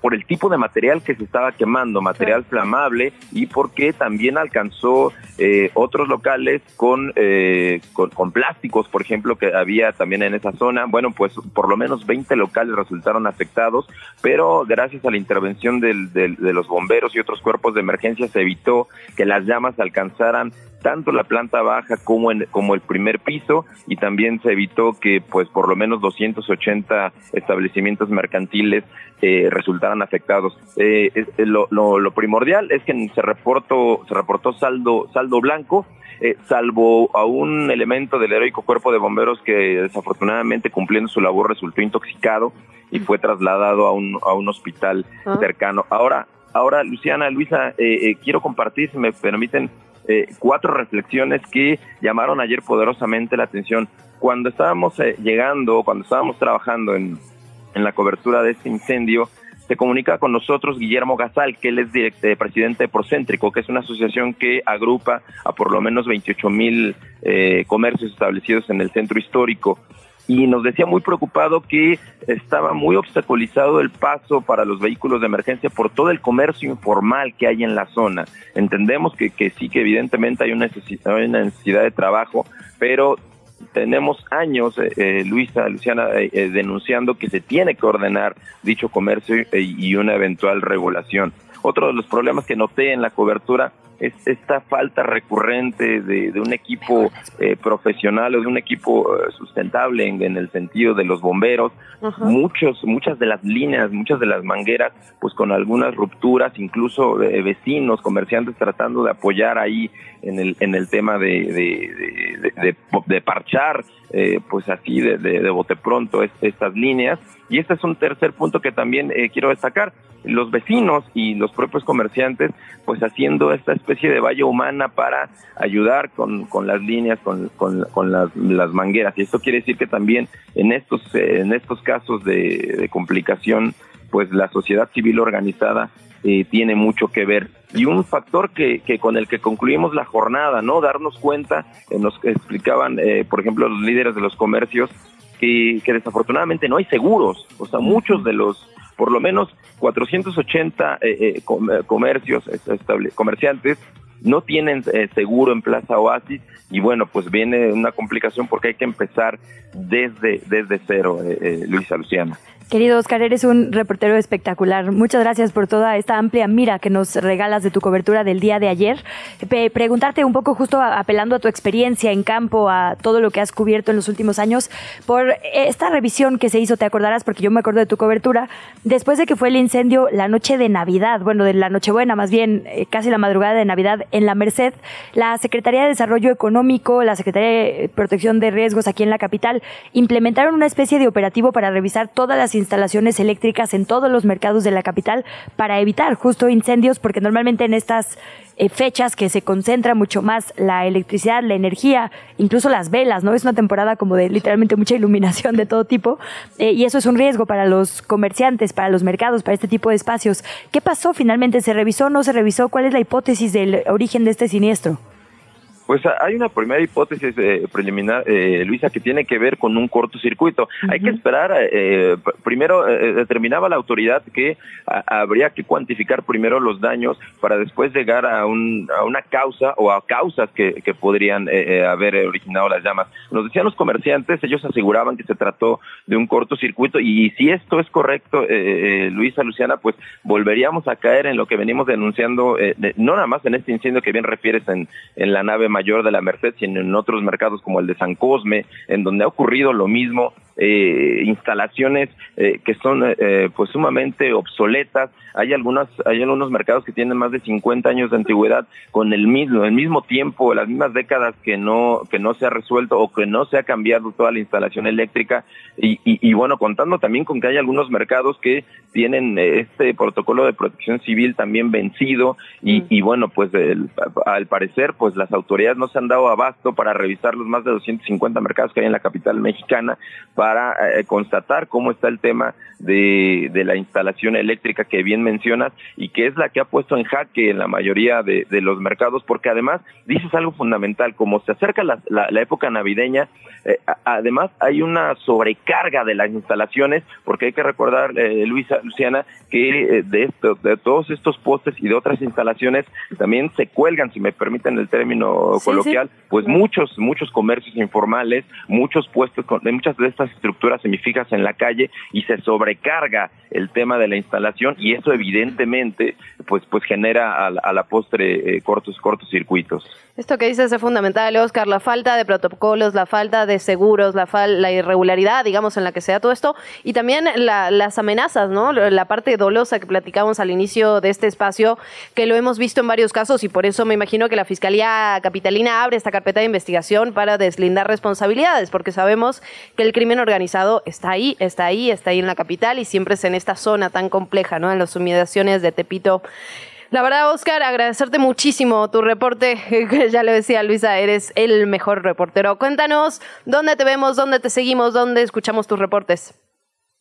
por el tipo de material que se estaba quemando, material flamable, y porque también alcanzó eh, otros locales con, eh, con, con, plásticos, por ejemplo, que había también en esa zona. Bueno, pues por lo menos 20 locales resultaron afectados, pero gracias a la intervención del, del, de los bomberos y otros cuerpos de emergencia se evitó que las llamas alcanzaran tanto la planta baja como en, como el primer piso y también se evitó que pues por lo menos 280 establecimientos mercantiles eh, resultaran afectados. Eh, eh, lo, lo, lo, primordial es que se reportó se reportó saldo saldo blanco. Eh, salvo a un elemento del heroico cuerpo de bomberos que desafortunadamente cumpliendo su labor resultó intoxicado y fue trasladado a un, a un hospital ¿Ah? cercano. Ahora, ahora Luciana, Luisa, eh, quiero compartir, si me permiten, eh, cuatro reflexiones que llamaron ayer poderosamente la atención. Cuando estábamos eh, llegando, cuando estábamos trabajando en, en, la cobertura de este incendio, se comunica con nosotros Guillermo Gasal, que él es director, presidente de Procéntrico, que es una asociación que agrupa a por lo menos 28 mil eh, comercios establecidos en el centro histórico y nos decía muy preocupado que estaba muy obstaculizado el paso para los vehículos de emergencia por todo el comercio informal que hay en la zona. Entendemos que, que sí, que evidentemente hay una necesidad, una necesidad de trabajo, pero tenemos años, eh, eh, Luisa, Luciana, eh, eh, denunciando que se tiene que ordenar dicho comercio y una eventual regulación. Otro de los problemas que noté en la cobertura es esta falta recurrente de, de un equipo eh, profesional o de un equipo eh, sustentable en, en, el sentido de los bomberos. Uh -huh. Muchos, muchas de las líneas, muchas de las mangueras, pues con algunas rupturas, incluso eh, vecinos, comerciantes tratando de apoyar ahí en el, en el tema de, de, de, de parchar, eh, pues así de, de, bote pronto es, estas líneas. Y este es un tercer punto que también eh, quiero destacar. Los vecinos y los propios comerciantes, pues haciendo esta especie de valla humana para ayudar con, con las líneas, con, con, las, mangueras. Y esto quiere decir que también en estos, eh, en estos casos de, de, complicación, pues la sociedad civil organizada eh, tiene mucho que ver. Y un factor que, que, con el que concluimos la jornada, ¿no? Darnos cuenta, eh, nos explicaban, eh, por ejemplo, los líderes de los comercios, que, que, desafortunadamente no hay seguros. O sea, muchos de los, por lo menos 480 eh, comercios, comerciantes, no tienen eh, seguro en Plaza Oasis y bueno, pues viene una complicación porque hay que empezar desde, desde cero, eh, eh, Luisa Luciana. Querido Oscar, eres un reportero espectacular. Muchas gracias por toda esta amplia mira que nos regalas de tu cobertura del día de ayer. preguntarte un poco, justo apelando a tu experiencia en campo, a todo lo que has cubierto en los últimos años, por esta revisión que se hizo, te acordarás, porque yo me acuerdo de tu cobertura, después de que fue el incendio la noche de Navidad, bueno, de la Nochebuena, más bien eh, casi la madrugada de Navidad en la Merced, la Secretaría de Desarrollo Económico, la Secretaría de Protección de Riesgos aquí en la capital, implementaron una especie de operativo para revisar todas las instalaciones eléctricas en todos los mercados de la capital para evitar justo incendios, porque normalmente en estas eh, fechas que se concentra mucho más la electricidad, la energía, incluso las velas, ¿no? Es una temporada como de literalmente mucha iluminación de todo tipo eh, y eso es un riesgo para los comerciantes, para los mercados, para este tipo de espacios. ¿Qué pasó finalmente? ¿Se revisó o no se revisó? ¿Cuál es la hipótesis del origen de este siniestro? Pues hay una primera hipótesis eh, preliminar, eh, Luisa, que tiene que ver con un cortocircuito. Hay que esperar, eh, primero determinaba la autoridad que habría que cuantificar primero los daños para después llegar a, un, a una causa o a causas que, que podrían haber originado las llamas. Nos decían los comerciantes, ellos aseguraban que se trató de un cortocircuito y, si esto es correcto, Luisa, Luciana, pues volveríamos a caer en lo que venimos denunciando, no nada más en este incendio que bien refieres en, en la nave mayor de la Merced, sino en otros mercados como el de San Cosme, en donde ha ocurrido lo mismo, eh, instalaciones eh, que son eh, pues sumamente obsoletas. Hay algunas, hay algunos mercados que tienen más de 50 años de antigüedad con el mismo, el mismo tiempo, las mismas décadas que no, que no se ha resuelto o que no se ha cambiado toda la instalación eléctrica y, y, bueno, contando también con que hay algunos mercados que tienen este protocolo de protección civil también vencido y, y bueno, pues al parecer pues las autoridades no se han dado abasto para revisar los más de 250 mercados que hay en la capital mexicana para eh, constatar cómo está el tema de, la instalación eléctrica que bien mencionas y que es la que ha puesto en jaque en la mayoría de, los mercados, porque además dices algo fundamental, como se acerca la, época navideña, eh, además hay una sobrecarga de las instalaciones, porque hay que recordar, eh, Luisa, Luciana, que de, esto, de todos estos postes y de otras instalaciones también se cuelgan, si me permiten el término coloquial, pues muchos, muchos comercios informales, muchos puestos, de muchas de estas estructuras semifijas en la calle y se sobrecarga el tema de la instalación y eso evidentemente pues pues genera a, la postre eh, cortos cortocircuitos. Esto que dices es fundamental, Oscar, la falta de protocolos, la falta de seguros, la, la irregularidad, digamos, en la que se da todo esto y también las amenazas, ¿no? La parte dolosa que platicamos al inicio de este espacio, que lo hemos visto en varios casos y por eso me imagino que la Fiscalía Capitalina abre esta carpeta de investigación para deslindar responsabilidades, porque sabemos que el crimen organizado está ahí, está ahí, está ahí en la capital y siempre es en esta zona tan compleja, ¿no? En las humillaciones de Tepito. La verdad, Oscar, agradecerte muchísimo tu reporte. ya le decía Luisa, eres el mejor reportero. Cuéntanos dónde te vemos, dónde te seguimos, dónde escuchamos tus reportes.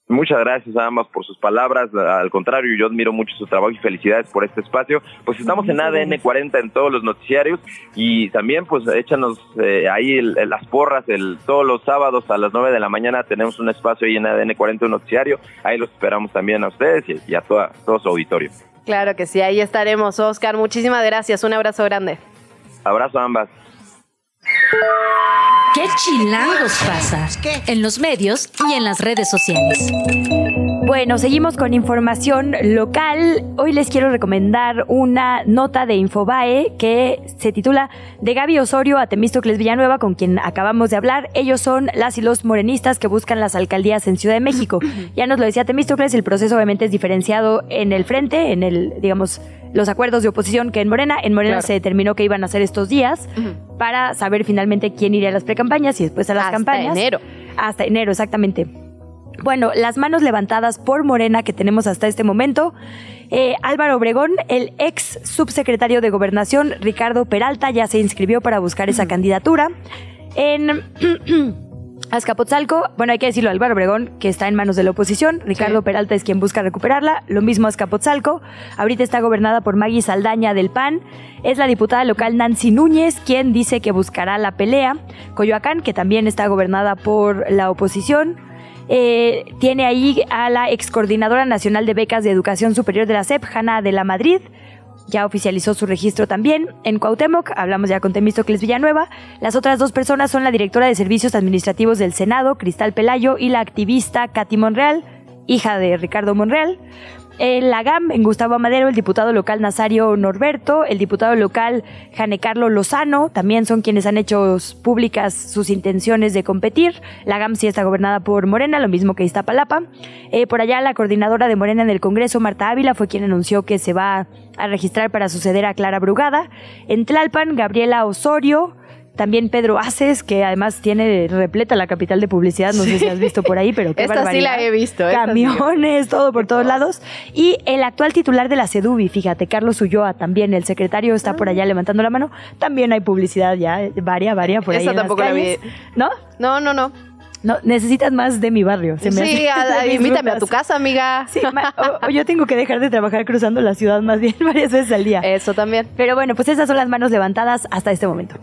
Muchas gracias a ambas por sus palabras. Al contrario, yo admiro mucho su trabajo y felicidades por este espacio. Pues estamos en ADN 40 en todos los noticiarios y también pues échanos eh, ahí las porras el, todos los sábados a las 9 de la mañana tenemos un espacio ahí en ADN 40 un noticiario. Ahí los esperamos también a ustedes y, a toda, todo su auditorio. Claro que sí, ahí estaremos, Oscar. Muchísimas gracias. Un abrazo grande. Abrazo a ambas. ¿Qué chilangos pasa? En los medios y en las redes sociales. Bueno, seguimos con información local. Hoy les quiero recomendar una nota de Infobae que se titula De Gaby Osorio a Temístocles Villanueva, con quien acabamos de hablar. Ellos son las y los morenistas que buscan las alcaldías en Ciudad de México. Ya nos lo decía Temístocles, el proceso obviamente es diferenciado en el frente, en el, digamos, los acuerdos de oposición que en Morena. En Morena se determinó que iban a hacer estos días para saber finalmente quién iría a las precampañas y después a las campañas. Hasta enero. Hasta enero, exactamente. Bueno, las manos levantadas por Morena que tenemos hasta este momento. Eh, Álvaro Obregón, el ex subsecretario de Gobernación, Ricardo Peralta, ya se inscribió para buscar esa candidatura. En Azcapotzalco, bueno, hay que decirlo, Álvaro Obregón, que está en manos de la oposición. Ricardo Peralta es quien busca recuperarla. Lo mismo Azcapotzalco. Ahorita está gobernada por Maggie Saldaña del PAN. Es la diputada local Nancy Núñez, quien dice que buscará la pelea. Coyoacán, que también está gobernada por la oposición. Eh, tiene ahí a la ex coordinadora nacional de becas de educación superior de la SEP, Hanna de la Madrid. Ya oficializó su registro también. En Cuauhtémoc, hablamos ya con Temístocles Villanueva. Las otras dos personas son la directora de Servicios Administrativos del Senado, Cristal Pelayo, y la activista Katy Monreal. hija de Ricardo Monreal. En la GAM, en Gustavo Amadero, el diputado local Nazario Norberto, el diputado local Jane Carlo Lozano, también son quienes han hecho públicas sus intenciones de competir. La GAM sí está gobernada por Morena, lo mismo que Iztapalapa. Eh, por allá, la coordinadora de Morena en el Congreso, Marta Ávila, fue quien anunció que se va a registrar para suceder a Clara Brugada. En Tlalpan, Gabriela Osorio, también Pedro Aces, que además tiene repleta la capital de publicidad, no sé si has visto por ahí, pero qué esta sí la he visto. Camiones, todo por todos lados. Y el actual titular de la CEDUBI, fíjate, Carlos Ulloa también, el secretario está por allá levantando la mano. También hay publicidad ya, varia, varia por ahí. Esa tampoco la vi. ¿No? No, no, no. No, necesitas más de mi barrio. Se me sí, invítame a tu casa, amiga. Sí, o, yo tengo que dejar de trabajar cruzando la ciudad más bien varias veces al día. Eso también. Pero bueno, pues esas son las manos levantadas hasta este momento.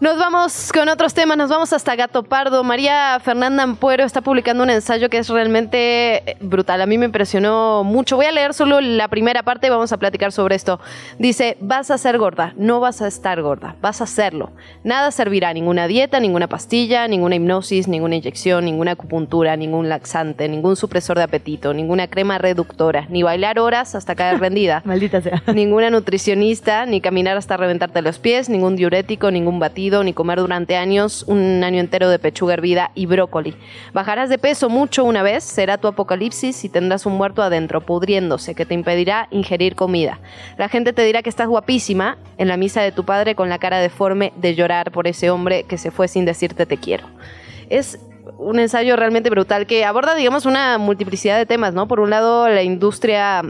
Nos vamos con otros temas, nos vamos hasta Gato Pardo. María Fernanda Ampuero está publicando un ensayo que es realmente brutal. A mí me impresionó mucho. Voy a leer solo la primera parte y vamos a platicar sobre esto. Dice, vas a ser gorda, no vas a estar gorda, vas a hacerlo. Nada servirá, ninguna dieta, ninguna pastilla, ninguna hipnosis, ninguna inyección, ninguna acupuntura, ningún laxante, ningún supresor de apetito, ninguna crema reductora, ni bailar horas hasta caer rendida. Maldita sea. Ninguna nutricionista, ni caminar hasta reventarte los pies, ningún diurético, ningún batido ni comer durante años, un año entero de pechuga hervida y brócoli. Bajarás de peso mucho una vez, será tu apocalipsis y tendrás un muerto adentro, pudriéndose, que te impedirá ingerir comida. La gente te dirá que estás guapísima en la misa de tu padre con la cara deforme de llorar por ese hombre que se fue sin decirte te quiero. Es un ensayo realmente brutal que aborda, digamos, una multiplicidad de temas, ¿no? Por un lado, la industria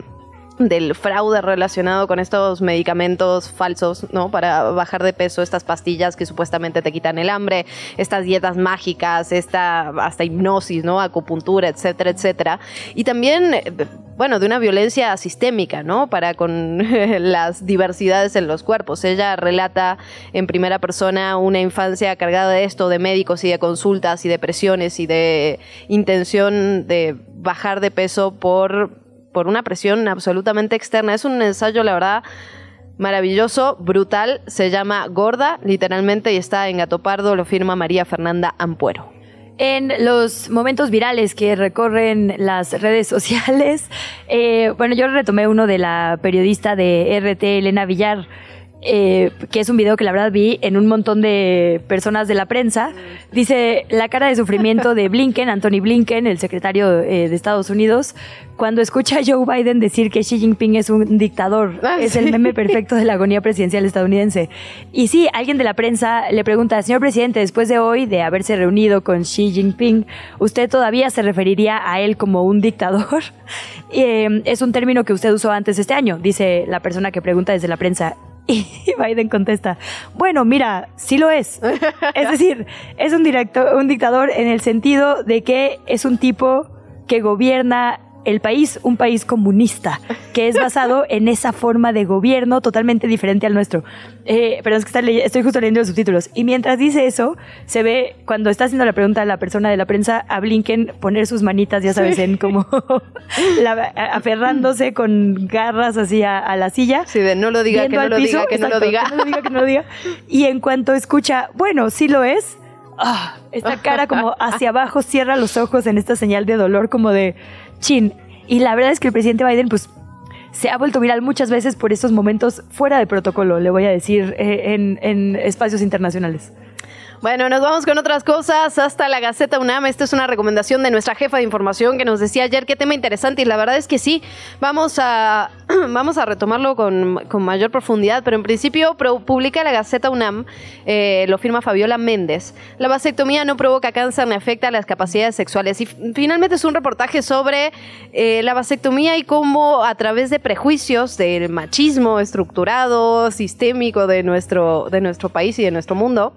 del fraude relacionado con estos medicamentos falsos, ¿no? Para bajar de peso, estas pastillas que supuestamente te quitan el hambre, estas dietas mágicas, esta hasta hipnosis, ¿no? Acupuntura, etcétera, etcétera. Y también, eh, bueno, de una violencia sistémica, ¿no? Para con las diversidades en los cuerpos. Ella relata en primera persona una infancia cargada de esto, de médicos y de consultas y de presiones y de intención de bajar de peso por por una presión absolutamente externa. Es un ensayo, la verdad, maravilloso, brutal. Se llama Gorda, literalmente, y está en Gato Pardo, lo firma María Fernanda Ampuero. En los momentos virales que recorren las redes sociales, eh, bueno, yo retomé uno de la periodista de RT, Elena Villar, eh, que es un video que la verdad vi en un montón de personas de la prensa. Dice la cara de sufrimiento de Blinken, Anthony Blinken, el secretario eh, de Estados Unidos, cuando escucha a Joe Biden decir que Xi Jinping es un dictador. Ah, es el meme perfecto de la agonía presidencial estadounidense. Y sí, alguien de la prensa le pregunta, señor presidente, después de hoy, de haberse reunido con Xi Jinping, ¿usted todavía se referiría a él como un dictador? Eh, es un término que usted usó antes este año, dice la persona que pregunta desde la prensa. Y Biden contesta, bueno, mira, sí lo es. Es decir, es un, directo, un dictador en el sentido de que es un tipo que gobierna el país, un país comunista, que es basado en esa forma de gobierno totalmente diferente al nuestro. Eh, pero es que estoy justo leyendo los subtítulos. Y mientras dice eso, se ve cuando está haciendo la pregunta a la persona de la prensa, a Blinken poner sus manitas, ya sabes, en como aferrándose con garras así a, la silla. Sí, de no lo diga, que no lo diga, que no lo diga. Que no lo diga, que no lo diga. Y en cuanto escucha, bueno, sí lo es, ah, esta cara como hacia abajo cierra los ojos en esta señal de dolor, como de chin. Y la verdad es que el presidente Biden, pues, se ha vuelto viral muchas veces por estos momentos fuera de protocolo, le voy a decir, eh, en, en espacios internacionales. Bueno, nos vamos con otras cosas hasta la Gaceta UNAM. Esta es una recomendación de nuestra jefa de información que nos decía ayer qué tema interesante y la verdad es que sí, vamos a, vamos a retomarlo con, mayor profundidad, pero en principio publica la Gaceta UNAM, eh, lo firma Fabiola Méndez. La vasectomía no provoca cáncer ni afecta a las capacidades sexuales y finalmente es un reportaje sobre eh, la vasectomía y cómo a través de prejuicios del machismo estructurado, sistémico de nuestro, de nuestro país y de nuestro mundo,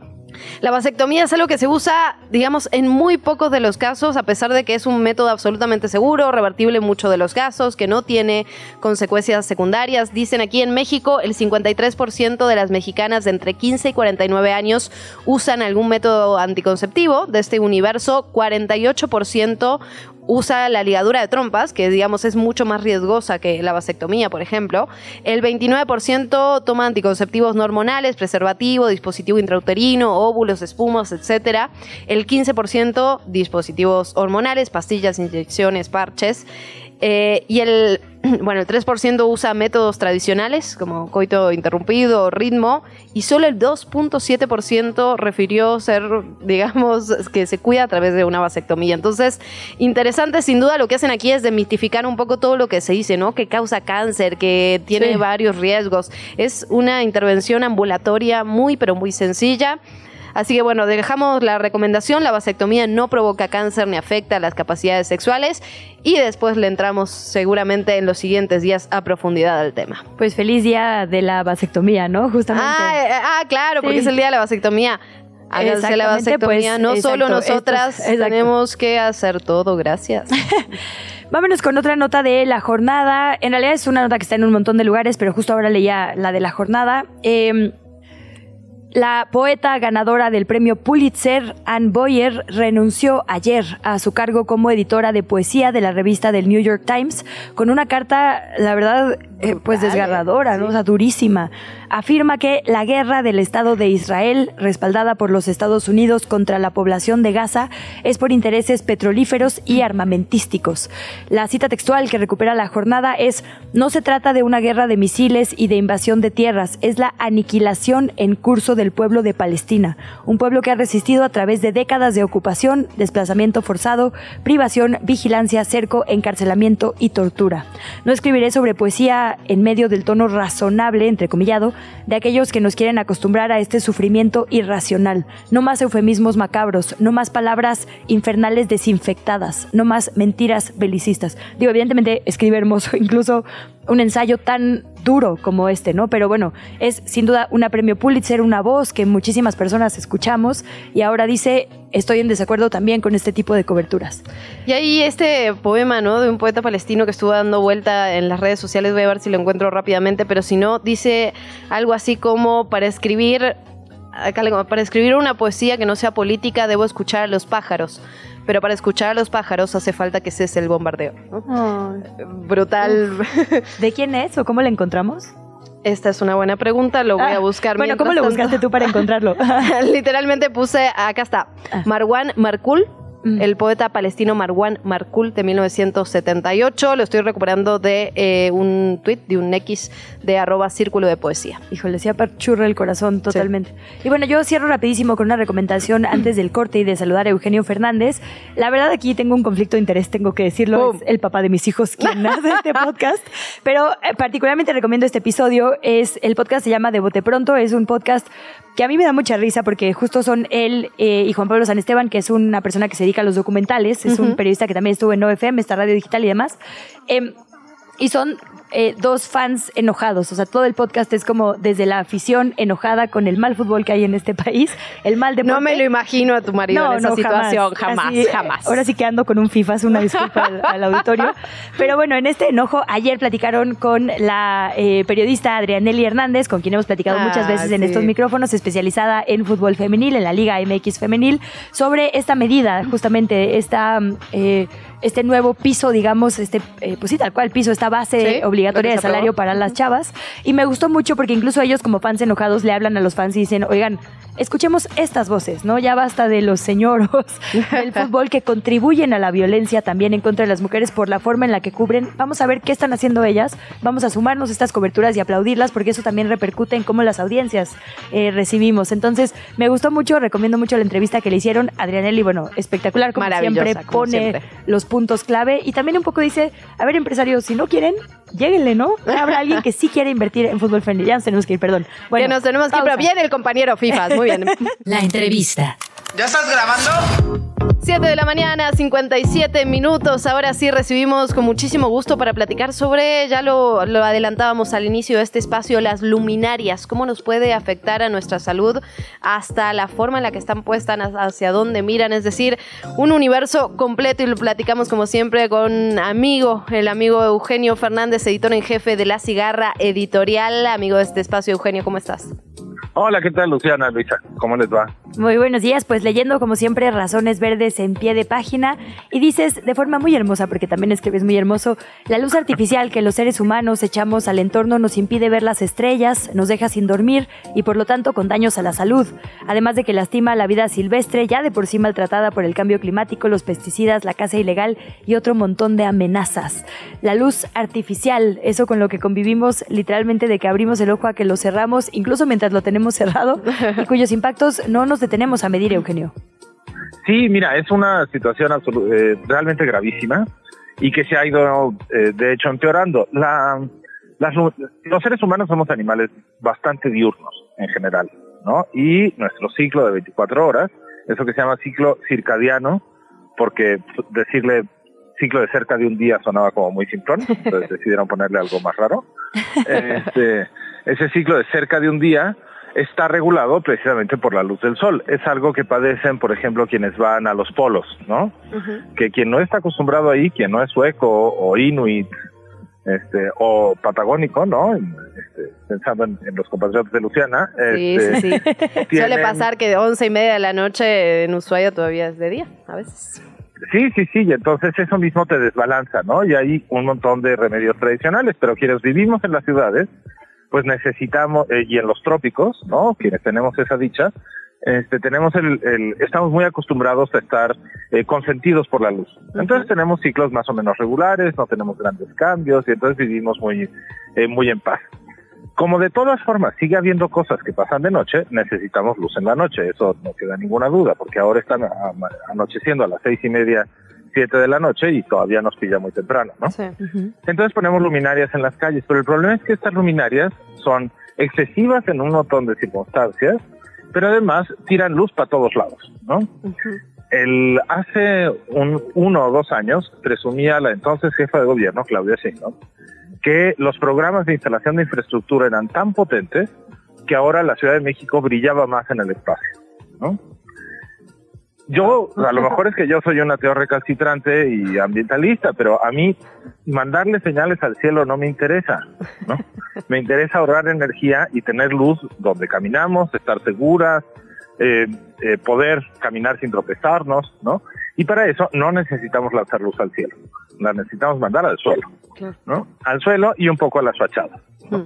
la vasectomía es algo que se usa, digamos, en muy pocos de los casos, a pesar de que es un método absolutamente seguro, revertible en muchos de los casos, que no tiene consecuencias secundarias. Dicen aquí en México, el 53% de las mexicanas de entre 15 y 49 años usan algún método anticonceptivo. De este universo, 48% usa la ligadura de trompas, que digamos es mucho más riesgosa que la vasectomía, por ejemplo. El 29% toma anticonceptivos no hormonales, preservativo, dispositivo intrauterino, óvulos, espumas, etc. El 15% dispositivos hormonales, pastillas, inyecciones, parches. Eh, y el, bueno, el 3% usa métodos tradicionales como coito interrumpido o ritmo y solo el 2.7% refirió ser, digamos, que se cuida a través de una vasectomía. Entonces, interesante sin duda lo que hacen aquí es demitificar un poco todo lo que se dice, ¿no? Que causa cáncer, que tiene varios riesgos. Es una intervención ambulatoria muy, pero muy sencilla. Así que bueno, dejamos la recomendación, la vasectomía no provoca cáncer ni afecta a las capacidades sexuales y después le entramos seguramente en los siguientes días a profundidad al tema. Pues feliz día de la vasectomía, ¿no? Justamente. Ah, eh, ah claro, porque es el día de la vasectomía. Háganse la vasectomía, pues, no solo nosotras tenemos que hacer todo, gracias. Vámonos con otra nota de la jornada. En realidad es una nota que está en un montón de lugares, pero justo ahora leía la de la jornada. Eh, la poeta ganadora del premio Pulitzer, Anne Boyer, renunció ayer a su cargo como editora de poesía de la revista del New York Times con una carta, la verdad, eh, pues desgarradora, ¿no? O sea, durísima. Afirma que la guerra del Estado de Israel, respaldada por los Estados Unidos contra la población de Gaza, es por intereses petrolíferos y armamentísticos. La cita textual que recupera la jornada es, no se trata de una guerra de misiles y de invasión de tierras, es la aniquilación en curso de el pueblo de Palestina, un pueblo que ha resistido a través de décadas de ocupación, desplazamiento forzado, privación, vigilancia, cerco, encarcelamiento y tortura. No escribiré sobre poesía en medio del tono razonable, entrecomillado, de aquellos que nos quieren acostumbrar a este sufrimiento irracional. No más eufemismos macabros, no más palabras infernales desinfectadas, no más mentiras belicistas. Digo, evidentemente escribe hermoso, incluso un ensayo tan duro como este, ¿no? Pero bueno, es sin duda una premio Pulitzer, una voz que muchísimas personas escuchamos y ahora dice, estoy en desacuerdo también con este tipo de coberturas. Y ahí este poema, ¿no? De un poeta palestino que estuvo dando vuelta en las redes sociales, voy a ver si lo encuentro rápidamente, pero si no, dice algo así como para escribir para escribir una poesía que no sea política debo escuchar a los pájaros pero para escuchar a los pájaros hace falta que cese el bombardeo. Brutal. ¿De quién es o cómo la encontramos? Esta es una buena pregunta, lo voy a ah, buscar. Bueno, ¿cómo lo buscaste tú para encontrarlo? Literalmente puse, acá está, ah. Marwan Markul, Mm. el poeta palestino Marwan Markul de 1978. Lo estoy recuperando de eh, un tweet de un X de arroba círculo de poesía. Híjole, sí apachurra el corazón totalmente. Y bueno, yo cierro rapidísimo con una recomendación antes del corte y de saludar a Eugenio Fernández. La verdad aquí tengo un conflicto de interés, tengo que decirlo. Es el papá de mis hijos quien hace este podcast. Pero eh, particularmente recomiendo este episodio. Es el podcast se llama De Bote Pronto. Es un podcast que a mí me da mucha risa porque justo son él eh, y Juan Pablo San Esteban, que es una persona que se dedica a los documentales, es un periodista que también estuvo en OFM, esta radio digital y demás. Em, y son eh, dos fans enojados. O sea, todo el podcast es como desde la afición enojada con el mal fútbol que hay en este país, el mal deporte. No me lo imagino a tu marido en esa situación, jamás, jamás, Ahora sí que ando con un FIFA, es una disculpa al, auditorio. Pero bueno, en este enojo, ayer platicaron con la eh, periodista Adrianelli Hernández, con quien hemos platicado muchas ah, veces en estos micrófonos, especializada en fútbol femenil, en la Liga MX femenil, sobre esta medida, justamente esta... Eh, este nuevo piso, digamos, este, eh, pues sí, tal cual, piso, esta base obligatoria de salario para las chavas. Y me gustó mucho porque incluso ellos como fans enojados le hablan a los fans y dicen, oigan, escuchemos estas voces, ¿no? Ya basta de los señoros del fútbol que contribuyen a la violencia también en contra de las mujeres por la forma en la que cubren. Vamos a ver qué están haciendo ellas, vamos a sumarnos estas coberturas y aplaudirlas porque eso también repercute en cómo las audiencias eh, recibimos. Entonces, me gustó mucho, recomiendo mucho la entrevista que le hicieron. Adrianelli, bueno, espectacular, como siempre, pone los puntos clave y también un poco dice, a ver, empresarios, si no quieren, lléguenle, ¿no? Habrá alguien que sí quiere invertir en fútbol femenino. Ya nos tenemos que ir, perdón. Bueno, que nos tenemos que ir, pero viene el compañero FIFA. Muy bien. La entrevista. ¿Ya estás grabando? 7 de la mañana, 57 minutos. Ahora sí recibimos con muchísimo gusto para platicar sobre, ya lo, lo, adelantábamos al inicio de este espacio, las luminarias, cómo nos puede afectar a nuestra salud hasta la forma en la que están puestas, hacia dónde miran, es decir, un universo completo y lo platicamos como siempre con amigo, el amigo Eugenio Fernández, editor en jefe de La Cigarra Editorial, amigo de este espacio. Eugenio, ¿cómo estás? Hola, ¿qué tal Luciana, Luisa? ¿Cómo les va? Muy buenos días, pues leyendo como siempre Razones Verdes en pie de página y dices de forma muy hermosa, porque también escribes muy hermoso, la luz artificial que los seres humanos echamos al entorno nos impide ver las estrellas, nos deja sin dormir y por lo tanto con daños a la salud, además de que lastima la vida silvestre ya de por sí maltratada por el cambio climático, los pesticidas, la caza ilegal y otro montón de amenazas. La luz artificial, eso con lo que convivimos literalmente de que abrimos el ojo a que lo cerramos, incluso mientras lo tenemos cerrado, y cuyos impactos no nos tenemos a medir, Eugenio. Sí, mira, es una situación eh, realmente gravísima y que se ha ido, eh, de hecho, empeorando. La, los seres humanos somos animales bastante diurnos en general, ¿no? Y nuestro ciclo de 24 horas, eso que se llama ciclo circadiano, porque decirle ciclo de cerca de un día sonaba como muy simplón, entonces decidieron ponerle algo más raro. Este, ese ciclo de cerca de un día está regulado precisamente por la luz del sol. Es algo que padecen, por ejemplo, quienes van a los polos, ¿no? Que quien no está acostumbrado ahí, quien no es sueco o inuit, este, o patagónico, ¿no? Este, pensando en, los compatriotas de Luciana. Sí, sí, este, sí. Suele pasar que de once y media de la noche en Ushuaia todavía es de día, a veces. Sí, sí, sí, y entonces eso mismo te desbalanza, ¿no? Y hay un montón de remedios tradicionales, pero quienes vivimos en las ciudades, pues necesitamos, eh, y en los trópicos, ¿no? Quienes tenemos esa dicha, este, tenemos el, el, estamos muy acostumbrados a estar eh, consentidos por la luz. Entonces tenemos ciclos más o menos regulares, no tenemos grandes cambios y entonces vivimos muy, eh, muy en paz. Como de todas formas sigue habiendo cosas que pasan de noche, necesitamos luz en la noche, eso no queda ninguna duda, porque ahora están anocheciendo a las seis y media 7 de la noche y todavía nos pilla muy temprano, ¿no? Sí. Entonces ponemos luminarias en las calles, pero el problema es que estas luminarias son excesivas en un montón de circunstancias, pero además tiran luz para todos lados, ¿no? el, hace un, uno o dos años presumía la entonces jefa de gobierno, Claudia Sheinbaum, que los programas de instalación de infraestructura eran tan potentes que ahora la Ciudad de México brillaba más en el espacio, ¿no? Yo, a lo mejor es que yo soy un ateo recalcitrante y ambientalista, pero a mí mandarle señales al cielo no me interesa, ¿no? Me interesa ahorrar energía y tener luz donde caminamos, estar seguras, eh, eh, poder caminar sin tropezarnos, ¿no? Y para eso no necesitamos lanzar luz al cielo, la necesitamos mandar al suelo, ¿no? Al suelo y un poco a las fachadas. Hmm.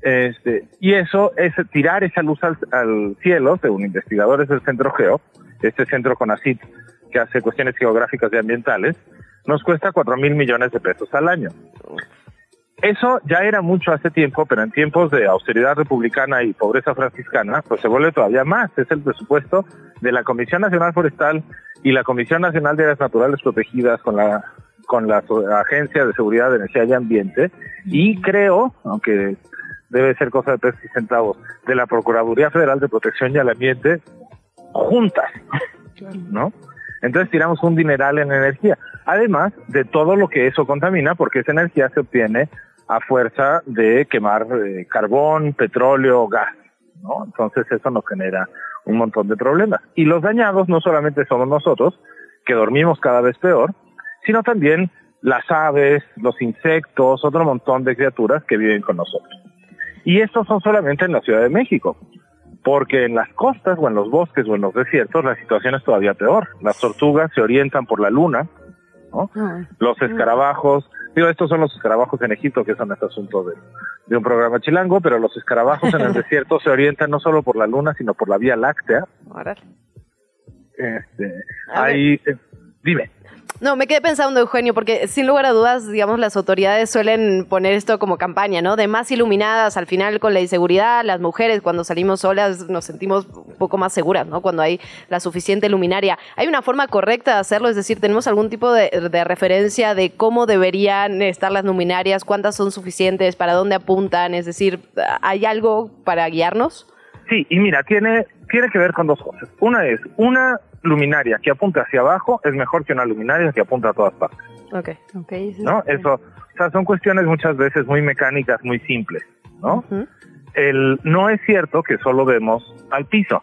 Este, y eso es tirar esa luz al, al cielo, según investigadores del Centro Geo, este centro CONACIT que hace cuestiones geográficas y ambientales, nos cuesta cuatro mil millones de pesos al año. Eso ya era mucho hace tiempo, pero en tiempos de austeridad republicana y pobreza franciscana, pues se vuelve todavía más. Es el presupuesto de la Comisión Nacional Forestal y la Comisión Nacional de Áreas Naturales Protegidas con la con la Agencia de Seguridad de Energía y Ambiente y creo, aunque debe ser cosa de pesos y centavos, de la Procuraduría Federal de Protección y al Ambiente, juntas, ¿no? Entonces tiramos un dineral en energía, además de todo lo que eso contamina, porque esa energía se obtiene a fuerza de quemar eh, carbón, petróleo, gas, ¿no? Entonces eso nos genera un montón de problemas. Y los dañados no solamente somos nosotros, que dormimos cada vez peor, sino también las aves, los insectos, otro montón de criaturas que viven con nosotros. Y estos son solamente en la Ciudad de México porque en las costas o en los bosques o en los desiertos la situación es todavía peor. Las tortugas se orientan por la luna, ¿no? Ah. Los escarabajos, digo, estos son los escarabajos en Egipto, que son este asunto de, de un programa chilango, pero los escarabajos en el desierto se orientan no solo por la luna, sino por la Vía Láctea. Este, hay, eh, dime. No, me quedé pensando, Eugenio, porque sin lugar a dudas, digamos, las autoridades suelen poner esto como campaña, ¿no? De más iluminadas, al final con la inseguridad, las mujeres cuando salimos solas nos sentimos un poco más seguras, ¿no? Cuando hay la suficiente luminaria. ¿Hay una forma correcta de hacerlo? Es decir, ¿tenemos algún tipo de, referencia de cómo deberían estar las luminarias? ¿Cuántas son suficientes? ¿Para dónde apuntan? Es decir, ¿hay algo para guiarnos? Sí, y mira, tiene, tiene que ver con dos cosas. Una es, una luminaria que apunta hacia abajo es mejor que una luminaria que apunta a todas partes. Ok, ok. ¿No? Eso, o sea, son cuestiones muchas veces muy mecánicas, muy simples, ¿no? El, no es cierto que solo vemos al piso,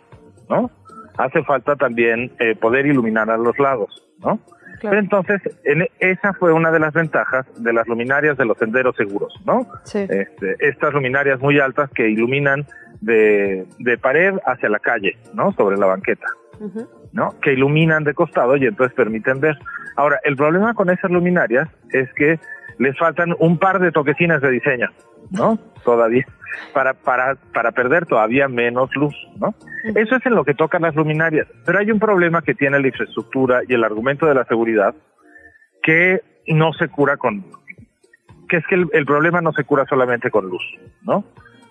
¿no? Hace falta también eh, poder iluminar a los lados, ¿no? Pero entonces, en, esa fue una de las ventajas de las luminarias de los senderos seguros, ¿no? Sí. Este, estas luminarias muy altas que iluminan de, de pared hacia la calle, ¿no? Sobre la banqueta, ¿no? Que iluminan de costado y entonces permiten ver. Ahora, el problema con esas luminarias es que les faltan un par de toquecinas de diseño, ¿no? Todavía, para, para, para perder todavía menos luz, ¿no? Eso es en lo que tocan las luminarias. Pero hay un problema que tiene la infraestructura y el argumento de la seguridad que no se cura con, que es que el, el problema no se cura solamente con luz, ¿no?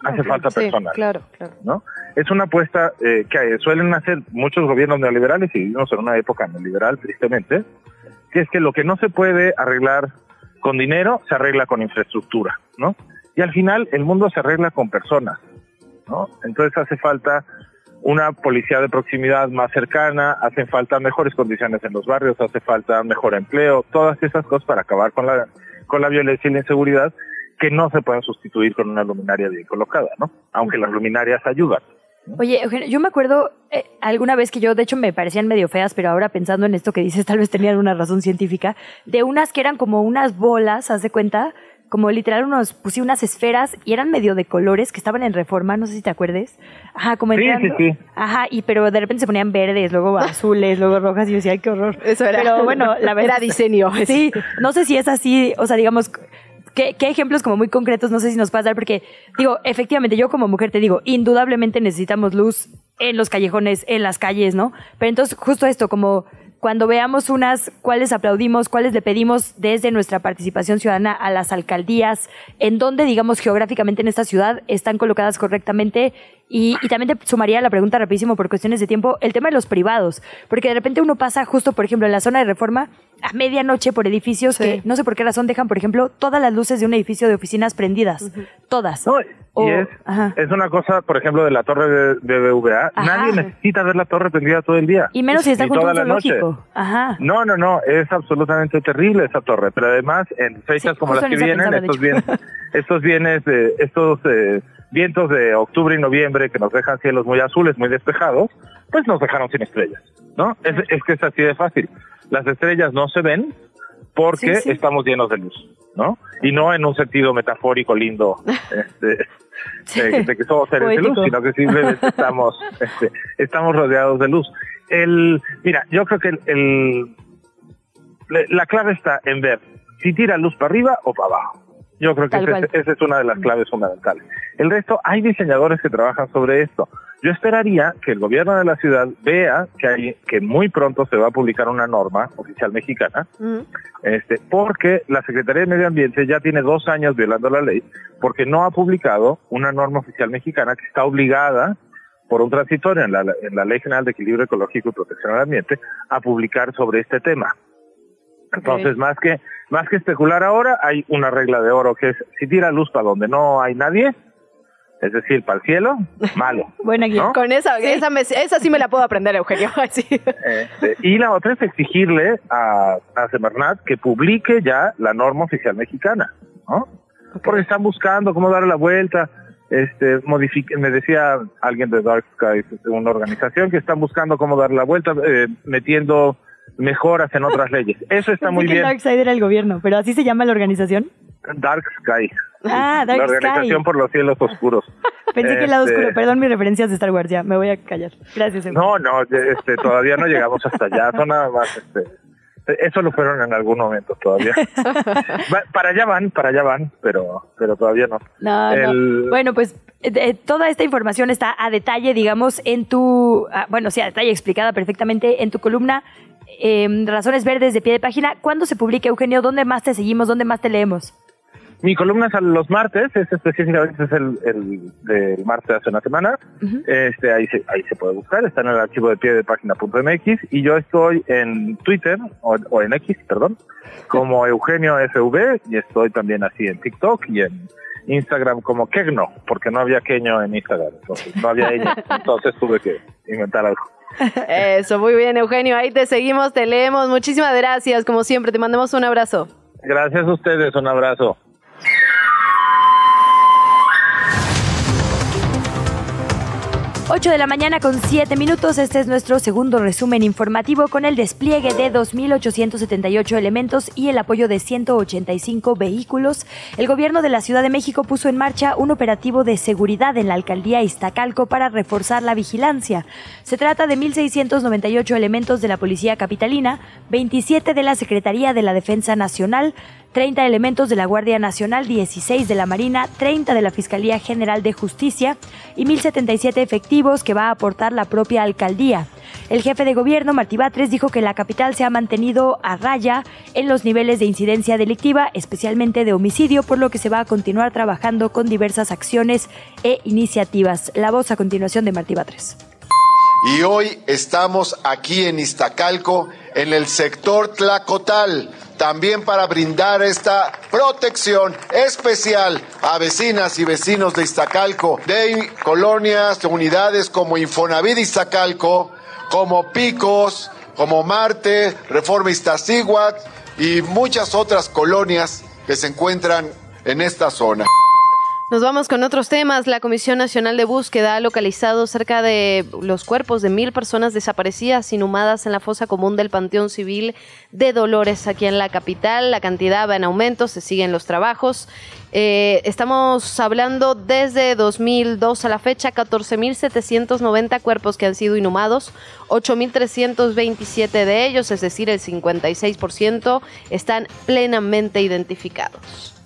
Hace falta Sí, personal. claro, claro. ¿no? Es una apuesta eh, que suelen hacer muchos gobiernos neoliberales y vivimos en una época neoliberal, tristemente, que es que lo que no se puede arreglar con dinero se arregla con infraestructura, ¿no? Y al final el mundo se arregla con personas, ¿no? Entonces hace falta una policía de proximidad más cercana, hacen falta mejores condiciones en los barrios, hace falta mejor empleo, todas esas cosas para acabar con la con la violencia y la inseguridad que no se pueden sustituir con una luminaria bien colocada, ¿no? Aunque las luminarias ayudan. Oye, Eugenio, yo me acuerdo eh, alguna vez que yo, de hecho, me parecían medio feas, pero ahora pensando en esto que dices, tal vez tenían una razón científica, de unas que eran como unas bolas, haz de cuenta, como literal unos, puse unas esferas y eran medio de colores que estaban en reforma, no sé si te acuerdes. Ajá, como Sí, sí, sí. Ajá, y pero de repente se ponían verdes, luego azules, luego rojas, y yo decía, ay, qué horror. Eso era- Pero bueno, la verdad. era diseño. Sí, no sé si es así, o sea, digamos, ¿qué, qué ejemplos como muy concretos no sé si nos puedes dar? Porque, digo, efectivamente, yo como mujer te digo, indudablemente necesitamos luz en los callejones, en las calles, ¿no? Pero entonces, justo esto, como cuando veamos unas, cuáles aplaudimos, cuáles le pedimos desde nuestra participación ciudadana a las alcaldías, en dónde, digamos, geográficamente en esta ciudad están colocadas correctamente. Y, y también te sumaría la pregunta rapidísimo por cuestiones de tiempo, el tema de los privados, porque de repente uno pasa justo, por ejemplo, en la zona de reforma a medianoche por edificios que no sé por qué razón dejan, por ejemplo, todas las luces de un edificio de oficinas prendidas, todas. O- es, ajá. es una cosa, por ejemplo, de la torre de, de BVA. Ajá. Nadie necesita ver la torre prendida todo el día. Y menos si está junto toda la noche. Ajá. No, no, no, es absolutamente terrible esa torre, pero además en fechas como las que vienen, estos bienes, estos bienes, de- estos eh, vientos de octubre y noviembre que nos dejan cielos muy azules, muy despejados, pues nos dejaron sin estrellas, ¿no? Es, es que es así de fácil. Las estrellas no se ven porque Sí, sí. estamos llenos de luz, ¿no? Y no en un sentido metafórico lindo, este, de, de que somos seres de luz, sino que simplemente estamos, este, estamos rodeados de luz. El, mira, yo creo que el, la clave está en ver si tira luz para arriba o para abajo. Yo creo que esa es una de las claves fundamentales. El resto, hay diseñadores que trabajan sobre esto. Yo esperaría que el gobierno de la ciudad vea que hay, que muy pronto se va a publicar una norma oficial mexicana, este, porque la Secretaría de Medio Ambiente ya tiene dos años violando la ley, porque no ha publicado una norma oficial mexicana que está obligada por un transitorio en la, en la Ley General de Equilibrio Ecológico y Protección al Ambiente a publicar sobre este tema. Entonces, más que más que especular ahora, hay una regla de oro que es si tira luz para donde no hay nadie, es decir, para el cielo, malo. Guía. Con esa, esa, me- esa sí me la puedo aprender, Eugenio. Sí. Este, y la otra es exigirle a, a Semarnat que publique ya la norma oficial mexicana, ¿no? Porque están buscando cómo dar la vuelta. Este, modifique, me decía alguien de Dark Skies, de una organización, que están buscando cómo dar la vuelta, eh, metiendo mejoras en otras leyes. Eso está muy bien. Darkseid era el gobierno, pero así se llama la organización. Dark Sky. Ah, Dark la organización Sky. por los cielos oscuros. Pensé que el lado Este, oscuro. Perdón mis referencias de Star Wars, ya. Me voy a callar. Gracias. No, no, este, todavía no llegamos hasta allá, son nada más, este, eso lo fueron en algún momento todavía. Va- para allá van, para allá van, pero, pero todavía no. No, El- no. Bueno, pues eh, eh, toda esta información está a detalle, digamos, en tu, ah, bueno, sí, a detalle explicada perfectamente en tu columna eh, Razones Verdes de pie de página. ¿Cuándo se publica, Eugenio? ¿Dónde más te seguimos? ¿Dónde más te leemos? Mi columna es a los martes, es específicamente es el, el martes de hace una semana. Este, ahí se, ahí se puede buscar, está en el archivo de pie de página.mx y yo estoy en Twitter, o, o en X, perdón, como Eugenio FV y estoy también así en TikTok y en Instagram como Kegno, porque no había Keño en Instagram, entonces no había ella, entonces tuve que inventar algo. Eso, muy bien, Eugenio. Ahí te seguimos, te leemos. Muchísimas gracias. Como siempre, te mandamos un abrazo. Gracias a ustedes, un abrazo. 8 de la mañana con 7 minutos. Este es nuestro segundo resumen informativo con el despliegue de 2.878 elementos y el apoyo de 185 vehículos. El gobierno de la Ciudad de México puso en marcha un operativo de seguridad en la alcaldía Iztacalco para reforzar la vigilancia. Se trata de 1.698 elementos de la Policía Capitalina, 27 de la Secretaría de la Defensa Nacional, 30 elementos de la Guardia Nacional, 16 de la Marina, 30 de la Fiscalía General de Justicia y 1.077 efectivos que va a aportar la propia alcaldía. El jefe de gobierno, Martí Batres, dijo que la capital se ha mantenido a raya en los niveles de incidencia delictiva, especialmente de homicidio, por lo que se va a continuar trabajando con diversas acciones e iniciativas. La voz a continuación de Martí Batres. Y hoy estamos aquí en Iztacalco, en el sector Tlacotal también para brindar esta protección especial a vecinas y vecinos de Iztacalco, de colonias, de unidades como Infonavit Iztacalco, como Picos, como Marte, Reforma Iztaccíhuatl y muchas otras colonias que se encuentran en esta zona. Nos vamos con otros temas. La Comisión Nacional de Búsqueda ha localizado cerca de los cuerpos de mil personas desaparecidas inhumadas en la fosa común del Panteón Civil de Dolores aquí en la capital. La cantidad va en aumento, se siguen los trabajos. Eh, estamos hablando desde 2002 a la fecha, 14.790 cuerpos que han sido inhumados, 8.327 de ellos, es decir, el 56%, están plenamente identificados.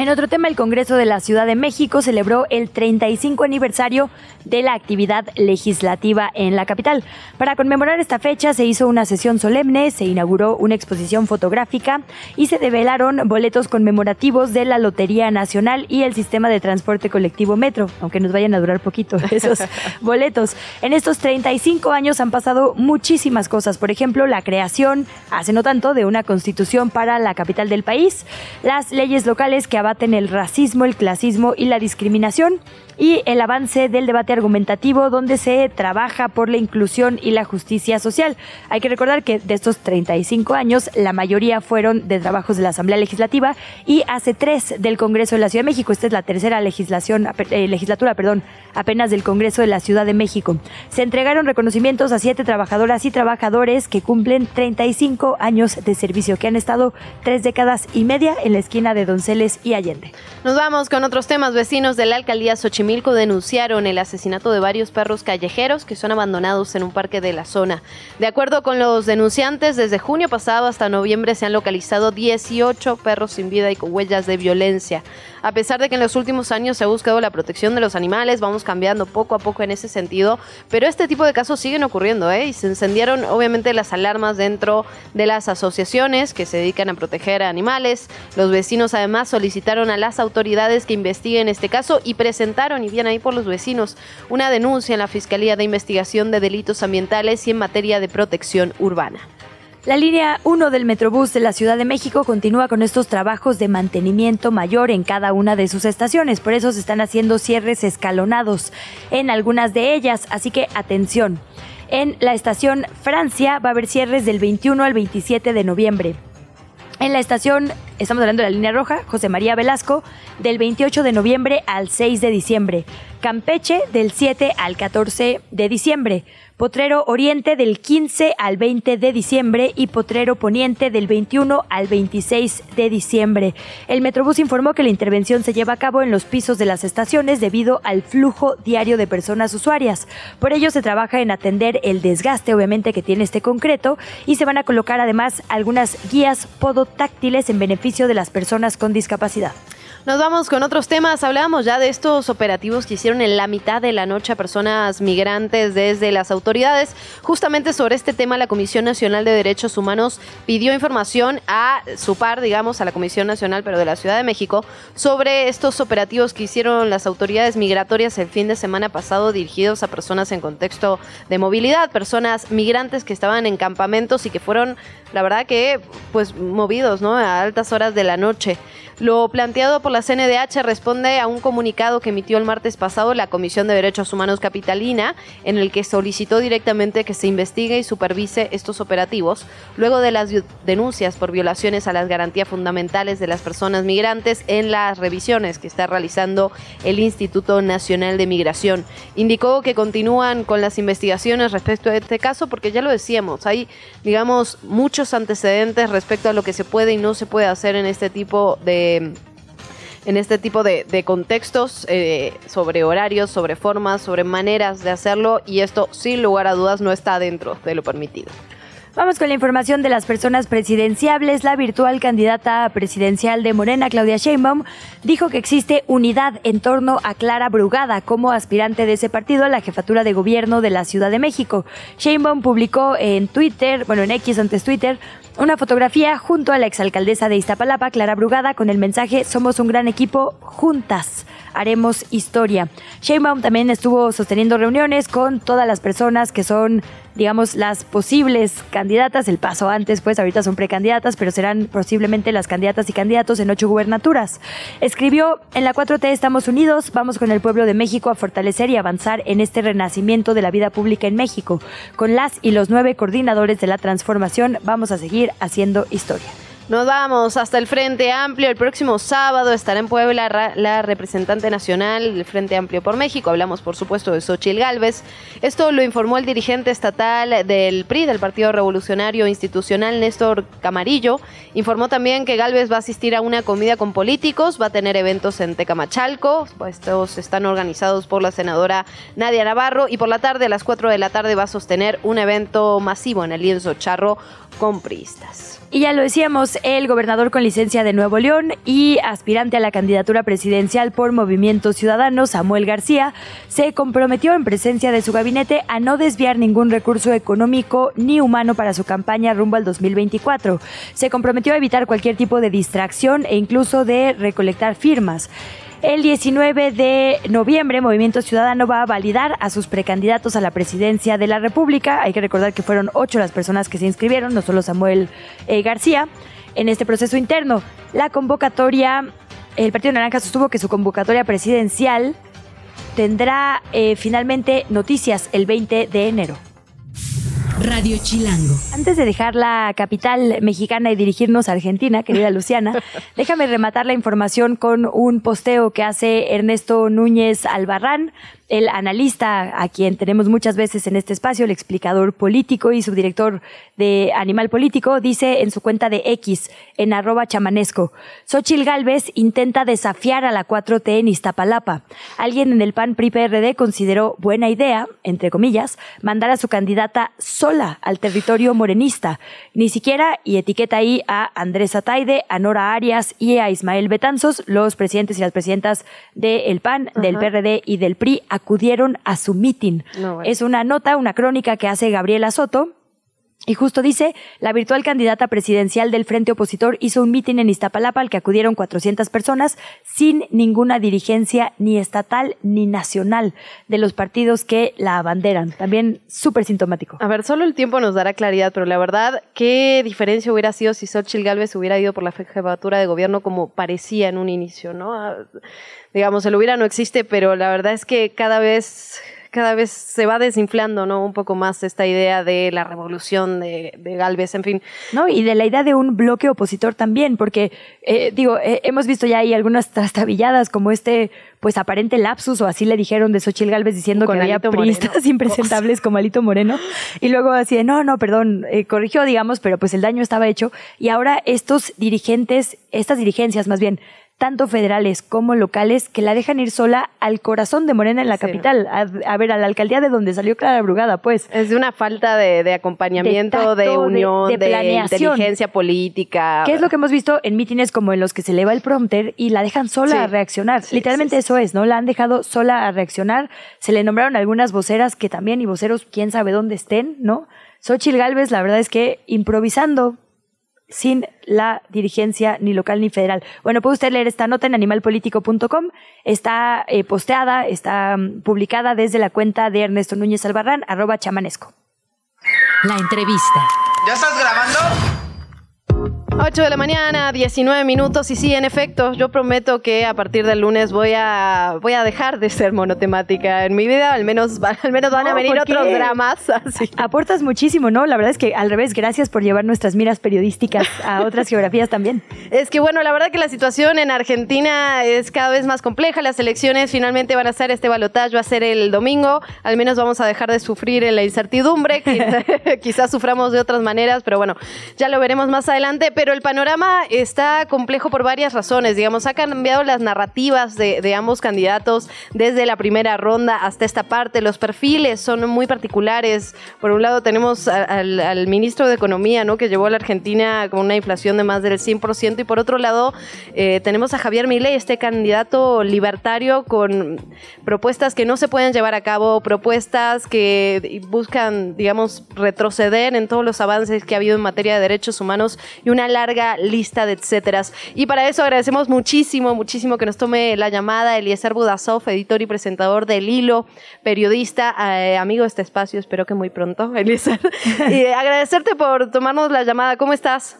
En otro tema, el Congreso de la Ciudad de México celebró el 35 aniversario de la actividad legislativa en la capital. Para conmemorar esta fecha se hizo una sesión solemne, se inauguró una exposición fotográfica y se develaron boletos conmemorativos de la Lotería Nacional y el sistema de transporte colectivo Metro, aunque nos vayan a durar poquito esos boletos. En estos 35 años han pasado muchísimas cosas, por ejemplo, la creación, hace no tanto, de una constitución para la capital del país, las leyes locales que el racismo, el clasismo y la discriminación y el avance del debate argumentativo donde se trabaja por la inclusión y la justicia social. Hay que recordar que de estos 35 años, la mayoría fueron de trabajos de la Asamblea Legislativa y hace tres del Congreso de la Ciudad de México. Esta es la tercera legislación, eh, legislatura perdón, apenas del Congreso de la Ciudad de México. Se entregaron reconocimientos a siete trabajadoras y trabajadores que cumplen 35 años de servicio, que han estado tres décadas y media en la esquina de Donceles y Allende. Nos vamos con otros temas. Vecinos de la alcaldía Xochimilco denunciaron el asesinato de varios perros callejeros que son abandonados en un parque de la zona. De acuerdo con los denunciantes, desde junio pasado hasta noviembre se han localizado 18 perros sin vida y con huellas de violencia. A pesar de que en los últimos años se ha buscado la protección de los animales, vamos cambiando poco a poco en ese sentido, pero este tipo de casos siguen ocurriendo, ¿eh? Y se encendieron obviamente las alarmas dentro de las asociaciones que se dedican a proteger a animales. Los vecinos además solicitaron a las autoridades que investiguen este caso y presentaron y bien ahí por los vecinos, una denuncia en la Fiscalía de Investigación de Delitos Ambientales y en materia de protección urbana. La línea 1 del Metrobús de la Ciudad de México continúa con estos trabajos de mantenimiento mayor en cada una de sus estaciones, por eso se están haciendo cierres escalonados en algunas de ellas, así que atención. En la estación Francia va a haber cierres del 21 al 27 de noviembre. En la estación, estamos hablando de la línea roja, José María Velasco, del 28 de noviembre al 6 de diciembre. Campeche, del 7 al 14 de diciembre. Potrero Oriente del 15 al 20 de diciembre y Potrero Poniente del 21 al 26 de diciembre. El Metrobús informó que la intervención se lleva a cabo en los pisos de las estaciones debido al flujo diario de personas usuarias. Por ello se trabaja en atender el desgaste obviamente que tiene este concreto y se van a colocar además algunas guías podotáctiles en beneficio de las personas con discapacidad. Nos vamos con otros temas. Hablábamos ya de estos operativos que hicieron en la mitad de la noche a personas migrantes desde las autoridades. Justamente sobre este tema, la Comisión Nacional de Derechos Humanos pidió información a su par, digamos, a la Comisión Nacional, pero de la Ciudad de México, sobre estos operativos que hicieron las autoridades migratorias el fin de semana pasado dirigidos a personas en contexto de movilidad, personas migrantes que estaban en campamentos y que fueron, la verdad que, pues, movidos, ¿no? A altas horas de la noche. Lo planteado por la CNDH responde a un comunicado que emitió el martes pasado la Comisión de Derechos Humanos Capitalina, en el que solicitó directamente que se investigue y supervise estos operativos, luego de las denuncias por violaciones a las garantías fundamentales de las personas migrantes en las revisiones que está realizando el Instituto Nacional de Migración. Indicó que continúan con las investigaciones respecto a este caso porque ya lo decíamos, hay, digamos, muchos antecedentes respecto a lo que se puede y no se puede hacer en este tipo de en este tipo de, contextos eh, sobre horarios, sobre formas, sobre maneras de hacerlo y esto sin lugar a dudas no está dentro de lo permitido. Vamos con la información de las personas presidenciables. La virtual candidata presidencial de Morena, Claudia Sheinbaum, dijo que existe unidad en torno a Clara Brugada como aspirante de ese partido a la jefatura de gobierno de la Ciudad de México. Sheinbaum publicó en Twitter, bueno, en X antes Twitter, una fotografía junto a la exalcaldesa de Iztapalapa, Clara Brugada, con el mensaje Somos un gran equipo, juntas haremos historia. Sheinbaum también estuvo sosteniendo reuniones con todas las personas que son, digamos, las posibles candidatas. El paso antes, pues ahorita son precandidatas, pero serán posiblemente las candidatas y candidatos en ocho gubernaturas. Escribió, en la 4T estamos unidos, vamos con el pueblo de México a fortalecer y avanzar en este renacimiento de la vida pública en México. Con las y los nueve coordinadores de la transformación vamos a seguir haciendo historia. Nos vamos hasta el Frente Amplio. El próximo sábado estará en Puebla la representante nacional del Frente Amplio por México. Hablamos, por supuesto, de Xochil Gálvez. Esto lo informó el dirigente estatal del PRI, del Partido Revolucionario Institucional, Néstor Camarillo. Informó también que Gálvez va a asistir a una comida con políticos, va a tener eventos en Tecamachalco. Estos están organizados por la senadora Nadia Navarro y por la tarde, a las 4 de la tarde, va a sostener un evento masivo en el lienzo charro con priistas. Y ya lo decíamos, el gobernador con licencia de Nuevo León y aspirante a la candidatura presidencial por Movimiento Ciudadano, Samuel García, se comprometió en presencia de su gabinete a no desviar ningún recurso económico ni humano para su campaña rumbo al 2024. Se comprometió a evitar cualquier tipo de distracción e incluso de recolectar firmas. El 19 de noviembre, Movimiento Ciudadano va a validar a sus precandidatos a la presidencia de la República. Hay que recordar que fueron ocho las personas que se inscribieron, no solo Samuel eh, García, en este proceso interno. La convocatoria, el Partido Naranja sostuvo que su convocatoria presidencial tendrá eh, finalmente noticias el 20 de enero. Radio Chilango. Antes de dejar la capital mexicana y dirigirnos a Argentina, querida Luciana, déjame rematar la información con un posteo que hace Ernesto Núñez Albarrán, el analista a quien tenemos muchas veces en este espacio, el explicador político y subdirector de Animal Político, dice en su cuenta de X, en arroba chamanesco, Xochil Gálvez intenta desafiar a la 4T en Iztapalapa. Alguien en el PAN PRI-PRD consideró buena idea, entre comillas, mandar a su candidata sola al territorio morenista. Ni siquiera, y etiqueta ahí a Andrés Ataide, a Nora Arias y a Ismael Betanzos, los presidentes y las presidentas del PAN, del PRD y del PRI, acudieron a su meeting. Es una nota, una crónica que hace Gabriela Soto, y justo dice, la virtual candidata presidencial del Frente Opositor hizo un mitin en Iztapalapa al que acudieron 400 personas sin ninguna dirigencia ni estatal ni nacional de los partidos que la abanderan. También súper sintomático. A ver, solo el tiempo nos dará claridad, pero la verdad, ¿qué diferencia hubiera sido si Xochitl Gálvez hubiera ido por la jefatura de gobierno como parecía en un inicio, no? Ah, digamos, el hubiera no existe, pero la verdad es que cada vez cada vez se va desinflando, ¿no? Un poco más esta idea de la revolución de, de Galvez, en fin. No, y de la idea de un bloque opositor también, porque, eh, digo, eh, hemos visto ya ahí algunas trastabilladas como este, pues aparente lapsus, o así le dijeron de Xochil Galvez diciendo que había priistas impresentables como Alito Moreno, y luego así de, no, no, perdón, eh, corrigió, digamos, pero pues el daño estaba hecho, y ahora estos dirigentes, estas dirigencias más bien, tanto federales como locales, que la dejan ir sola al corazón de Morena en la capital, a, ver, a la alcaldía de donde salió Clara Brugada, pues. Es de una falta de, acompañamiento, de, unión, de, inteligencia política. ¿Qué es lo que hemos visto en mítines como en los que se eleva el prompter y la dejan sola a reaccionar? Literalmente eso es, ¿no? La han dejado sola a reaccionar. Se le nombraron algunas voceras que también, y voceros, quién sabe dónde estén, ¿no? Xochil Gálvez, la verdad es que improvisando, sin la dirigencia ni local ni federal. Bueno, puede usted leer esta nota en animalpolitico.com. Está eh, posteada, está mm, publicada desde la cuenta de Ernesto Núñez Albarrán, arroba chamanesco. La entrevista. ¿Ya estás grabando? 8 de la mañana, 19 minutos. Y sí, en efecto, yo prometo que a partir del lunes voy a, voy a dejar de ser monotemática en mi vida. Al menos, al menos van a venir otros dramas. Aportas muchísimo, ¿no? La verdad es que al revés, gracias por llevar nuestras miras periodísticas a otras geografías también. Es que bueno, la verdad que la situación en Argentina es cada vez más compleja. Las elecciones finalmente van a ser, este balotaje va a ser el domingo. Al menos vamos a dejar de sufrir en la incertidumbre. Quizás suframos de otras maneras, pero bueno, ya lo veremos más adelante. Pero el panorama está complejo por varias razones. Digamos, ha cambiado las narrativas de, ambos candidatos desde la primera ronda hasta esta parte. Los perfiles son muy particulares. Por un lado tenemos al, ministro de Economía, ¿no? Que llevó a la Argentina con una inflación de más del 100%. Y por otro lado eh, tenemos a Javier Milei, este candidato libertario con propuestas que no se pueden llevar a cabo, propuestas que buscan, digamos, retroceder en todos los avances que ha habido en materia de derechos humanos y una larga lista de etcéteras. Y para eso agradecemos muchísimo, muchísimo que nos tome la llamada Eliezer Budasov, editor y presentador del Hilo, periodista, eh, amigo de este espacio, espero que muy pronto, Eliezer. y agradecerte por tomarnos la llamada. ¿Cómo estás?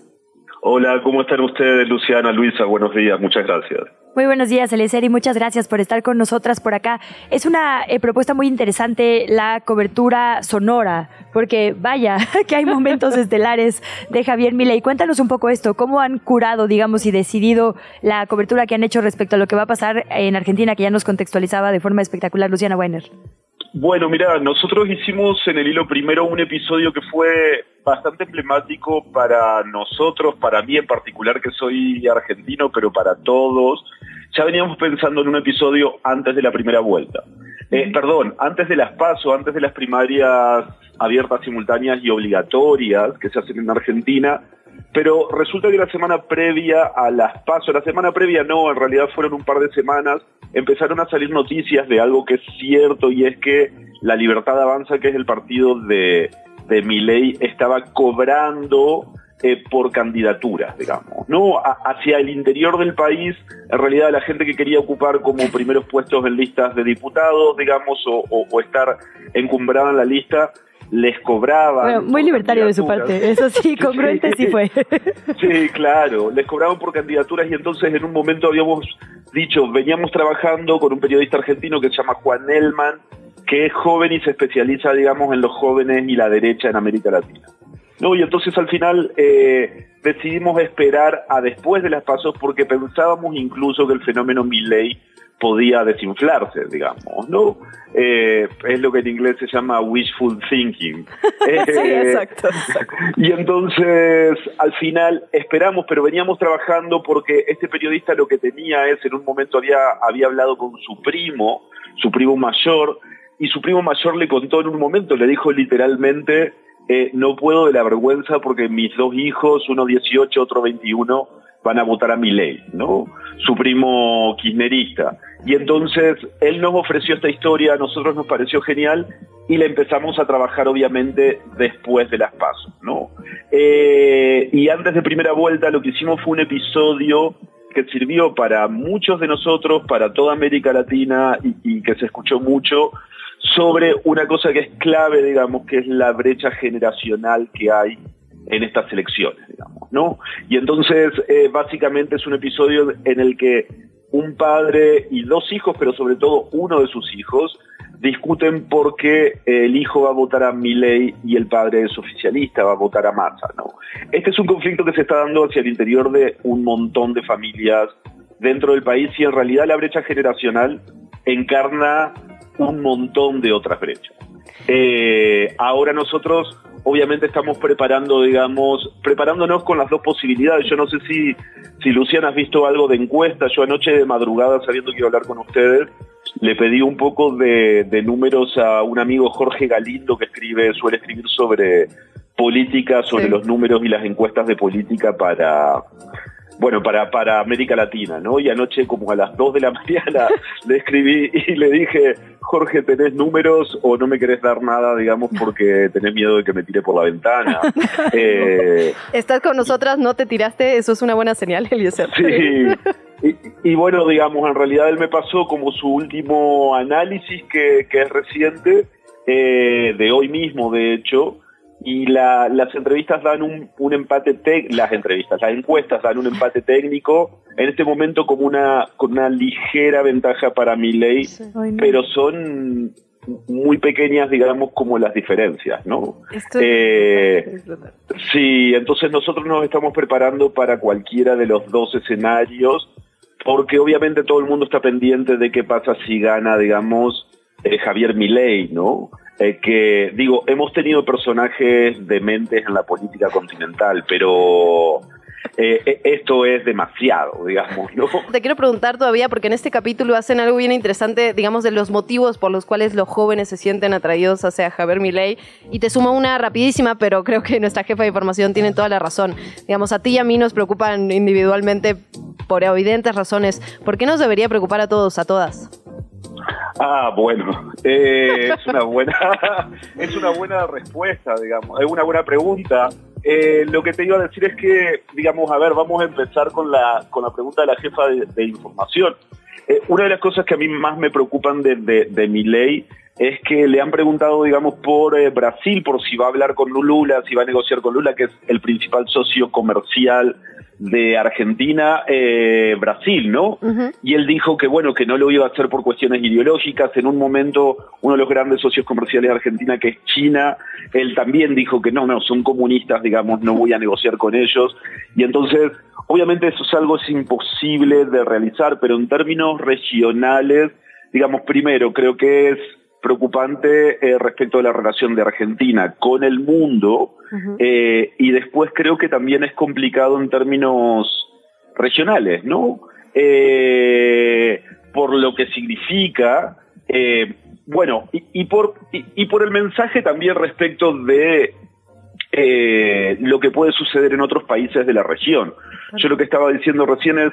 Hola, ¿cómo están ustedes, Luciana, Luisa? Buenos días, muchas gracias. Muy buenos días, Eliezer, y muchas gracias por estar con nosotras por acá. Es una eh, propuesta muy interesante la cobertura sonora, porque vaya, que hay momentos estelares de Javier Milei. Cuéntanos un poco esto, cómo han curado, digamos, y decidido la cobertura que han hecho respecto a lo que va a pasar en Argentina, que ya nos contextualizaba de forma espectacular Luciana Weiner. Bueno, mira, nosotros hicimos en el hilo primero un episodio que fue bastante emblemático para nosotros, para mí en particular que soy argentino, pero para todos. Ya veníamos pensando en un episodio antes de la primera vuelta. Eh, perdón, antes de las PASO, antes de las primarias abiertas, simultáneas y obligatorias que se hacen en Argentina, pero resulta que la semana previa a las PASO, la semana previa no, en realidad fueron un par de semanas, empezaron a salir noticias de algo que es cierto y es que la Libertad Avanza, que es el partido de, de Miley estaba cobrando eh, por candidaturas, digamos, ¿no? hacia el interior del país, en realidad la gente que quería ocupar como primeros puestos en listas de diputados, digamos, o, estar encumbrada en la lista, les cobraban. Bueno, muy libertario de su parte, eso sí, congruente sí fue. Sí, claro, les cobraban por candidaturas y entonces en un momento habíamos dicho, veníamos trabajando con un periodista argentino que se llama Juan Elman, que es joven y se especializa, digamos, en los jóvenes y la derecha en América Latina. No, y entonces al final eh, decidimos esperar a después de las pasos porque pensábamos incluso que el fenómeno Milley podía desinflarse, digamos, ¿no? Eh, es lo que en inglés se llama wishful thinking. sí, eh, exacto, Y entonces, al final, esperamos, pero veníamos trabajando porque este periodista lo que tenía es, en un momento había, había hablado con su primo, su primo mayor, y su primo mayor le contó en un momento, le dijo literalmente, eh, no puedo de la vergüenza porque mis dos hijos, uno 18, otro 21, van a votar a mi ley, ¿no? Su primo kirchnerista. Y entonces él nos ofreció esta historia, a nosotros nos pareció genial y la empezamos a trabajar obviamente después de las pasos, ¿no? Eh, y antes de primera vuelta lo que hicimos fue un episodio que sirvió para muchos de nosotros, para toda América Latina y que se escuchó mucho, sobre una cosa que es clave, digamos, que es la brecha generacional que hay en estas elecciones, digamos, ¿no? Y entonces, eh, básicamente es un episodio en el que un padre y dos hijos, pero sobre todo uno de sus hijos, discuten por qué el hijo va a votar a Milei y el padre es oficialista, va a votar a Massa, ¿no? Este es un conflicto que se está dando hacia el interior de un montón de familias dentro del país y en realidad la brecha generacional encarna un montón de otras brechas. Eh, ahora nosotros obviamente estamos preparando, digamos, preparándonos con las dos posibilidades. Yo no sé si, si Luciana has visto algo de encuesta. Yo anoche de madrugada, sabiendo que iba a hablar con ustedes, le pedí un poco de, de números a un amigo Jorge Galindo que escribe, suele escribir sobre política, sobre los números y las encuestas de política para, bueno, para, para América Latina, ¿no? Y anoche como a las 2 de la mañana le escribí y le dije, Jorge, ¿tenés números o no me querés dar nada, digamos, porque tenés miedo de que me tire por la ventana? eh, Estás con nosotras, no te tiraste, eso es una buena señal, Eliezer. Sí. Y, bueno, digamos, en realidad él me pasó como su último análisis, que, que es reciente, eh, de hoy mismo, de hecho, y la, las entrevistas dan un, un empate técnico, las entrevistas, las encuestas dan un empate técnico, en este momento como una, con una ligera ventaja para Milei, pero son muy pequeñas, digamos, como las diferencias, ¿no? Eh, sí, entonces nosotros nos estamos preparando para cualquiera de los dos escenarios, porque obviamente todo el mundo está pendiente de qué pasa si gana, digamos, eh, Javier Milei, ¿no? Eh, que, digo, hemos tenido personajes dementes en la política continental, pero eh, eh, esto es demasiado, digamos. Te quiero preguntar todavía, porque en este capítulo hacen algo bien interesante, digamos, de los motivos por los cuales los jóvenes se sienten atraídos hacia Javier Milei, y te sumo una rapidísima, pero creo que nuestra jefa de información tiene toda la razón. Digamos, a ti y a mí nos preocupan individualmente por evidentes razones. ¿Por qué nos debería preocupar a todos, a todas? Ah, bueno, eh, es una buena, es una buena respuesta, digamos, es una buena pregunta. Eh, lo que te iba a decir es que, digamos, a ver, vamos a empezar con la, con la pregunta de la jefa de, información. Eh, una de las cosas que a mí más me preocupan de, de, mi ley es que le han preguntado, digamos, por eh, Brasil, por si va a hablar con Lula, si va a negociar con Lula, que es el principal socio comercial de Argentina, eh, Brasil, ¿no? Y él dijo que, bueno, que no lo iba a hacer por cuestiones ideológicas. En un momento, uno de los grandes socios comerciales de Argentina, que es China, él también dijo que no, no, son comunistas, digamos, no voy a negociar con ellos. Y entonces, obviamente eso es algo es imposible de realizar, pero en términos regionales, digamos, primero, creo que es preocupante eh, respecto a la relación de Argentina con el mundo eh, y después creo que también es complicado en términos regionales, ¿no? Eh, por lo que significa, bueno, y, por, y, por el mensaje también respecto de lo que puede suceder en otros países de la región. Yo lo que estaba diciendo recién es,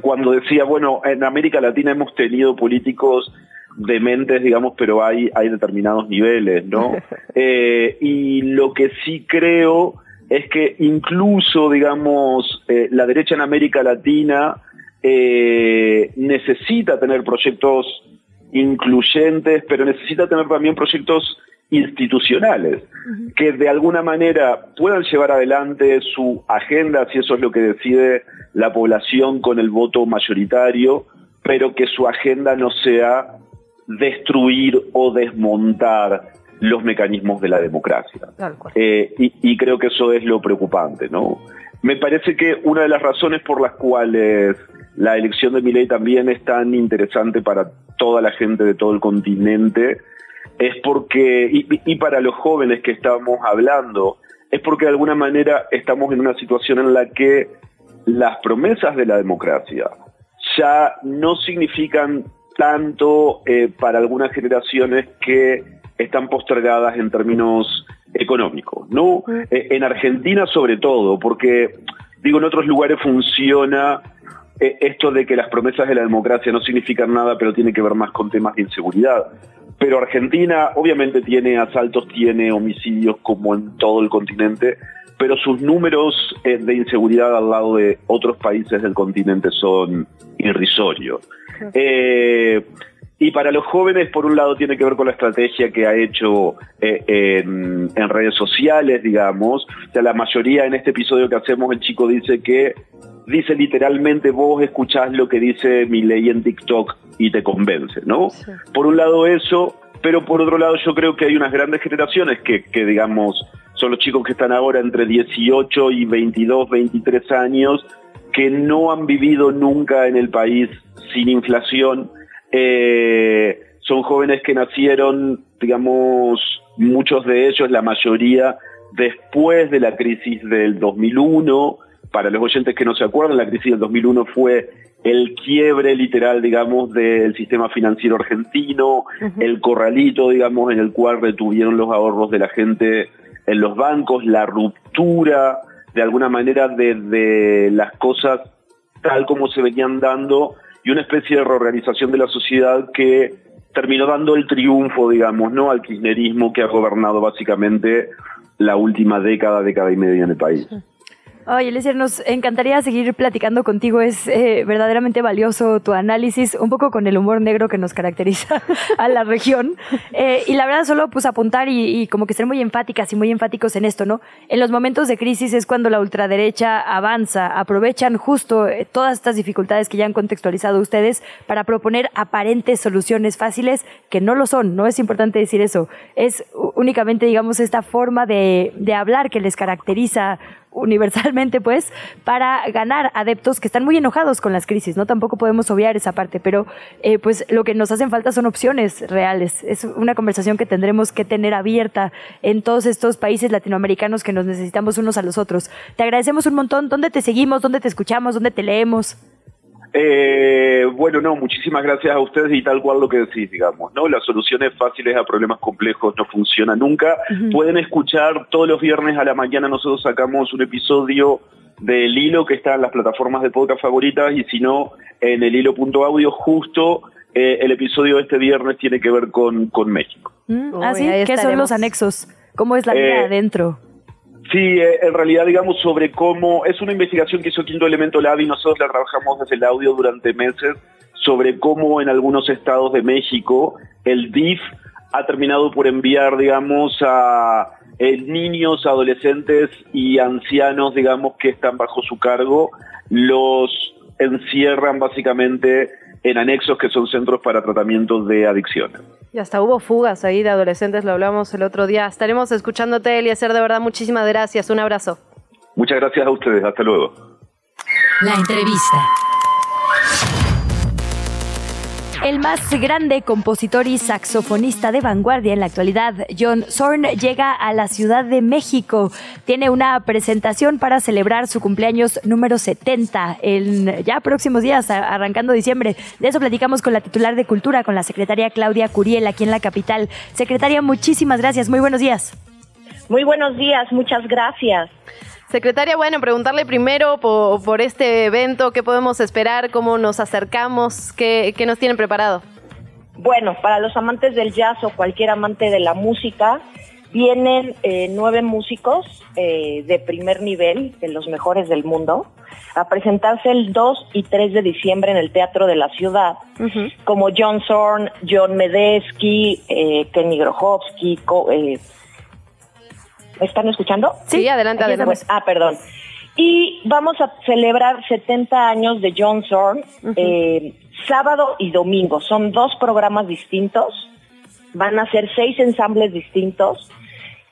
cuando decía, bueno, en América Latina hemos tenido políticos dementes, digamos, pero hay, hay determinados niveles, ¿no? Eh, y lo que sí creo es que incluso, digamos, eh, la derecha en América Latina eh, necesita tener proyectos incluyentes, pero necesita tener también proyectos institucionales que de alguna manera puedan llevar adelante su agenda, si eso es lo que decide la población con el voto mayoritario, pero que su agenda no sea destruir o desmontar los mecanismos de la democracia. Eh, y, creo que eso es lo preocupante, ¿no? Me parece que una de las razones por las cuales la elección de Milei también es tan interesante para toda la gente de todo el continente es porque, y, y para los jóvenes que estamos hablando, es porque de alguna manera estamos en una situación en la que las promesas de la democracia ya no significan tanto eh, para algunas generaciones que están postergadas en términos económicos, ¿no? Eh, en Argentina sobre todo, porque digo en otros lugares funciona eh, esto de que las promesas de la democracia no significan nada, pero tiene que ver más con temas de inseguridad. Pero Argentina obviamente tiene asaltos, tiene homicidios como en todo el continente, pero sus números de inseguridad al lado de otros países del continente son irrisorios. Eh, y para los jóvenes, por un lado, tiene que ver con la estrategia que ha hecho eh, en, redes sociales, digamos. O sea, la mayoría en este episodio que hacemos, el chico dice que, dice literalmente, vos escuchás lo que dice mi ley en TikTok y te convence, ¿no? Por un lado eso, pero por otro lado yo creo que hay unas grandes generaciones que, que digamos, son los chicos que están ahora entre 18 y 22, 23 años, que no han vivido nunca en el país sin inflación. Eh, son jóvenes que nacieron, digamos, muchos de ellos, la mayoría, después de la crisis del 2001. Para los oyentes que no se acuerdan, la crisis del 2001 fue el quiebre literal, digamos, del sistema financiero argentino, el corralito, digamos, en el cual retuvieron los ahorros de la gente en los bancos, la ruptura, de alguna manera, de, de las cosas tal como se venían dando y una especie de reorganización de la sociedad que terminó dando el triunfo, digamos, ¿no? al kirchnerismo que ha gobernado básicamente la última década, década y media en el país. Oye, Eliezer, nos encantaría seguir platicando contigo. Es eh, verdaderamente valioso tu análisis, un poco con el humor negro que nos caracteriza a la región. Eh, y la verdad, solo pues apuntar y, y, como que ser muy enfáticas y muy enfáticos en esto, ¿no? En los momentos de crisis es cuando la ultraderecha avanza, aprovechan justo eh, todas estas dificultades que ya han contextualizado ustedes para proponer aparentes soluciones fáciles que no lo son, ¿no? Es importante decir eso. Es únicamente, digamos, esta forma de, de hablar que les caracteriza universalmente, pues, para ganar adeptos que están muy enojados con las crisis, ¿no? Tampoco podemos obviar esa parte, pero eh, pues lo que nos hacen falta son opciones reales. Es una conversación que tendremos que tener abierta en todos estos países latinoamericanos que nos necesitamos unos a los otros. Te agradecemos un montón. ¿Dónde te seguimos? ¿Dónde te escuchamos? ¿Dónde te leemos? Eh, bueno, no, muchísimas gracias a ustedes y tal cual lo que decís, digamos, ¿no? Las soluciones fáciles a problemas complejos no funcionan nunca. Pueden escuchar todos los viernes a la mañana, nosotros sacamos un episodio del hilo que está en las plataformas de podcast favoritas y si no, en el hilo.audio justo eh, el episodio de este viernes tiene que ver con, con México. Mm, ¿Ah, sí? ¿Qué son los anexos? ¿Cómo es la vida Eh, adentro? Sí, eh, en realidad, digamos, sobre cómo es una investigación que hizo Quinto Elemento Lab y nosotros la trabajamos desde el audio durante meses sobre cómo en algunos estados de México el DIF ha terminado por enviar, digamos, a eh, niños, adolescentes y ancianos, digamos, que están bajo su cargo, los encierran básicamente en anexos que son centros para tratamiento de adicciones. Y hasta hubo fugas ahí de adolescentes, lo hablamos el otro día. Estaremos escuchándote, Eliezer, de verdad, muchísimas gracias. Un abrazo. Muchas gracias a ustedes, hasta luego. La entrevista. El más grande compositor y saxofonista de vanguardia en la actualidad, John Zorn, llega a la Ciudad de México. Tiene una presentación para celebrar su cumpleaños número 70 en ya próximos días, arrancando diciembre. De eso platicamos con la titular de Cultura, con la secretaria Claudia Curiel, aquí en la capital. Secretaria, muchísimas gracias. Muy buenos días. Muy buenos días, muchas gracias. Secretaria, bueno, preguntarle primero por, por este evento, qué podemos esperar, cómo nos acercamos, qué, qué nos tienen preparado. Bueno, para los amantes del jazz o cualquier amante de la música, vienen eh, nueve músicos eh, de primer nivel, de los mejores del mundo, a presentarse el 2 y 3 de diciembre en el Teatro de la Ciudad, como John Zorn, John Medesky, eh, Kenny Grohovsky, eh, ¿me están escuchando? Sí, adelante, adelante. Ah, perdón. Y vamos a celebrar 70 años de John Zorn, eh, sábado y domingo. Son dos programas distintos. Van a ser seis ensambles distintos.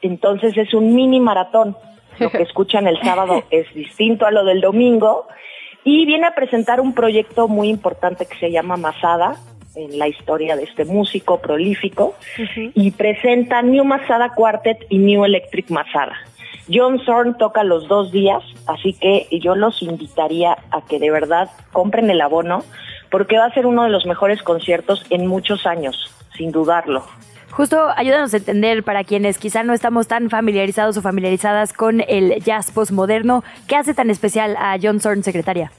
Entonces es un mini maratón. Lo que escuchan el sábado es distinto a lo del domingo. Y viene a presentar un proyecto muy importante que se llama Masada, en la historia de este músico prolífico. Y presenta New Masada Quartet y New Electric Masada. John Zorn toca los dos días, así que yo los invitaría a que de verdad compren el abono, porque va a ser uno de los mejores conciertos en muchos años, sin dudarlo. Justo ayúdanos a entender para quienes quizá no estamos tan familiarizados o familiarizadas con el jazz postmoderno, ¿qué hace tan especial a John Zorn, secretaria?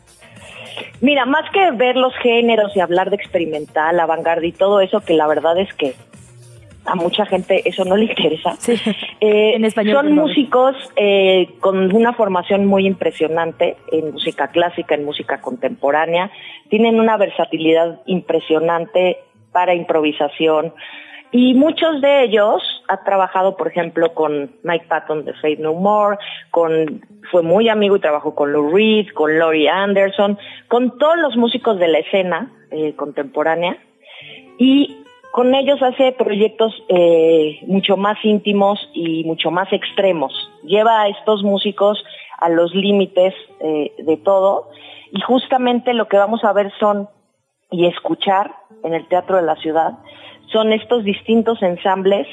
Mira, más que ver los géneros y hablar de experimental, avant y todo eso, que la verdad es que a mucha gente eso no le interesa. Eh, En español, son músicos eh, con una formación muy impresionante en música clásica, en música contemporánea. Tienen una versatilidad impresionante para improvisación. Y muchos de ellos ha trabajado, por ejemplo, con Mike Patton de Faith No More, con, fue muy amigo y trabajó con Lou Reed, con Laurie Anderson, con todos los músicos de la escena eh, contemporánea. Y con ellos hace proyectos eh, mucho más íntimos y mucho más extremos. Lleva a estos músicos a los límites eh, de todo y justamente lo que vamos a ver son y escuchar en el Teatro de la Ciudad son estos distintos ensambles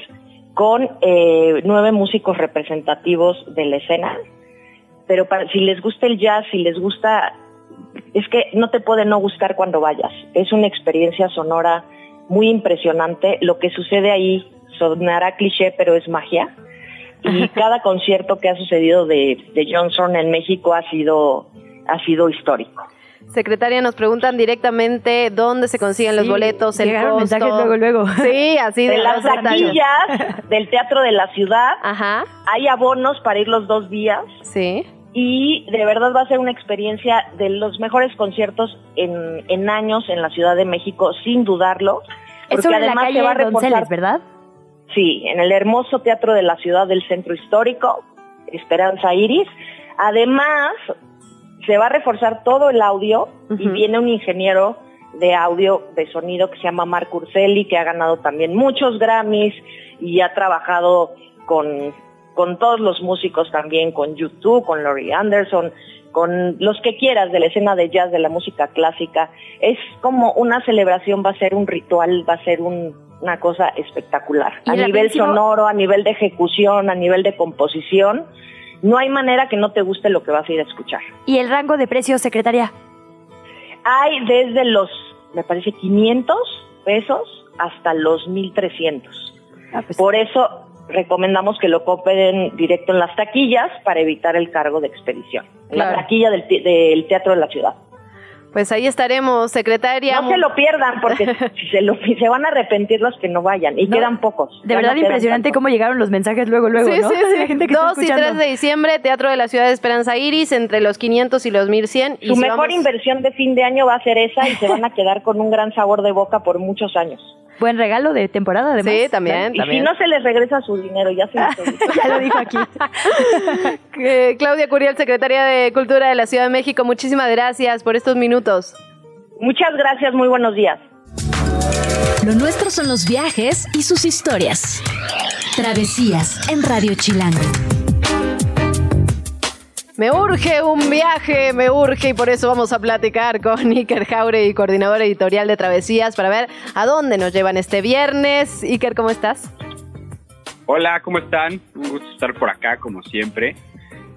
con eh, nueve músicos representativos de la escena. Pero para, si les gusta el jazz, si les gusta, es que no te puede no gustar cuando vayas. Es una experiencia sonora muy impresionante. Lo que sucede ahí sonará cliché, pero es magia. Y cada concierto que ha sucedido de, de John Zorn en México ha sido, ha sido histórico. Secretaria, nos preguntan directamente dónde se consiguen los boletos, el llegaron costo. mensajes luego, luego. Sí, así de las los detalles. taquillas del Teatro de la Ciudad. Hay abonos para ir los dos días. Sí. y de verdad va a ser una experiencia de los mejores conciertos en, en años en la Ciudad de México, sin dudarlo. Es porque sobre la además calle se va a Donceles, reforzar- ¿verdad? Sí, en el hermoso teatro de la ciudad del centro histórico, Esperanza Iris. Además, se va a reforzar todo el audio y viene un ingeniero de audio, de sonido que se llama Mark Urselli, que ha ganado también muchos Grammys y ha trabajado con, con todos los músicos también, con YouTube, con Laurie Anderson, con los que quieras de la escena de jazz, de la música clásica. Es como una celebración, va a ser un ritual, va a ser un- una cosa espectacular. A nivel rapidísimo- sonoro, a nivel de ejecución, a nivel de composición, no hay manera que no te guste lo que vas a ir a escuchar. ¿Y el rango de precios, secretaria? Hay desde los, me parece, 500 pesos hasta los 1300. Ah, pues Por eso recomendamos que lo compren directo en las taquillas para evitar el cargo de expedición. En la taquilla del, te- del Teatro de la Ciudad. Pues ahí estaremos, secretaria. No se lo pierdan porque si se, lo, se van a arrepentir los que no vayan y quedan pocos. De verdad no impresionante cómo llegaron los mensajes luego, luego, sí, ¿no? sí, De sí. la gente que está 2 y escuchando. 3 de diciembre, Teatro de la Ciudad de Esperanza Iris, entre los 500 y los 1100. Y Su si mejor vamos- inversión de fin de año va a ser esa y se van a quedar con un gran sabor de boca por muchos años. Buen regalo de temporada, además. Sí, también, Y también. si no se les regresa su dinero, ya se ya lo dijo aquí. Eh, Claudia Curiel, secretaria de Cultura de la Ciudad de México, muchísimas gracias por estos minutos. Muchas gracias, muy buenos días. Lo nuestro son los viajes y sus historias. Travesías en Radio Chilango. Me urge un viaje, me urge y por eso vamos a platicar con Iker Jauregui, coordinador editorial de Travesías, para ver a dónde nos llevan este viernes. Iker, ¿cómo estás? Hola, ¿cómo están? Un gusto estar por acá, como siempre.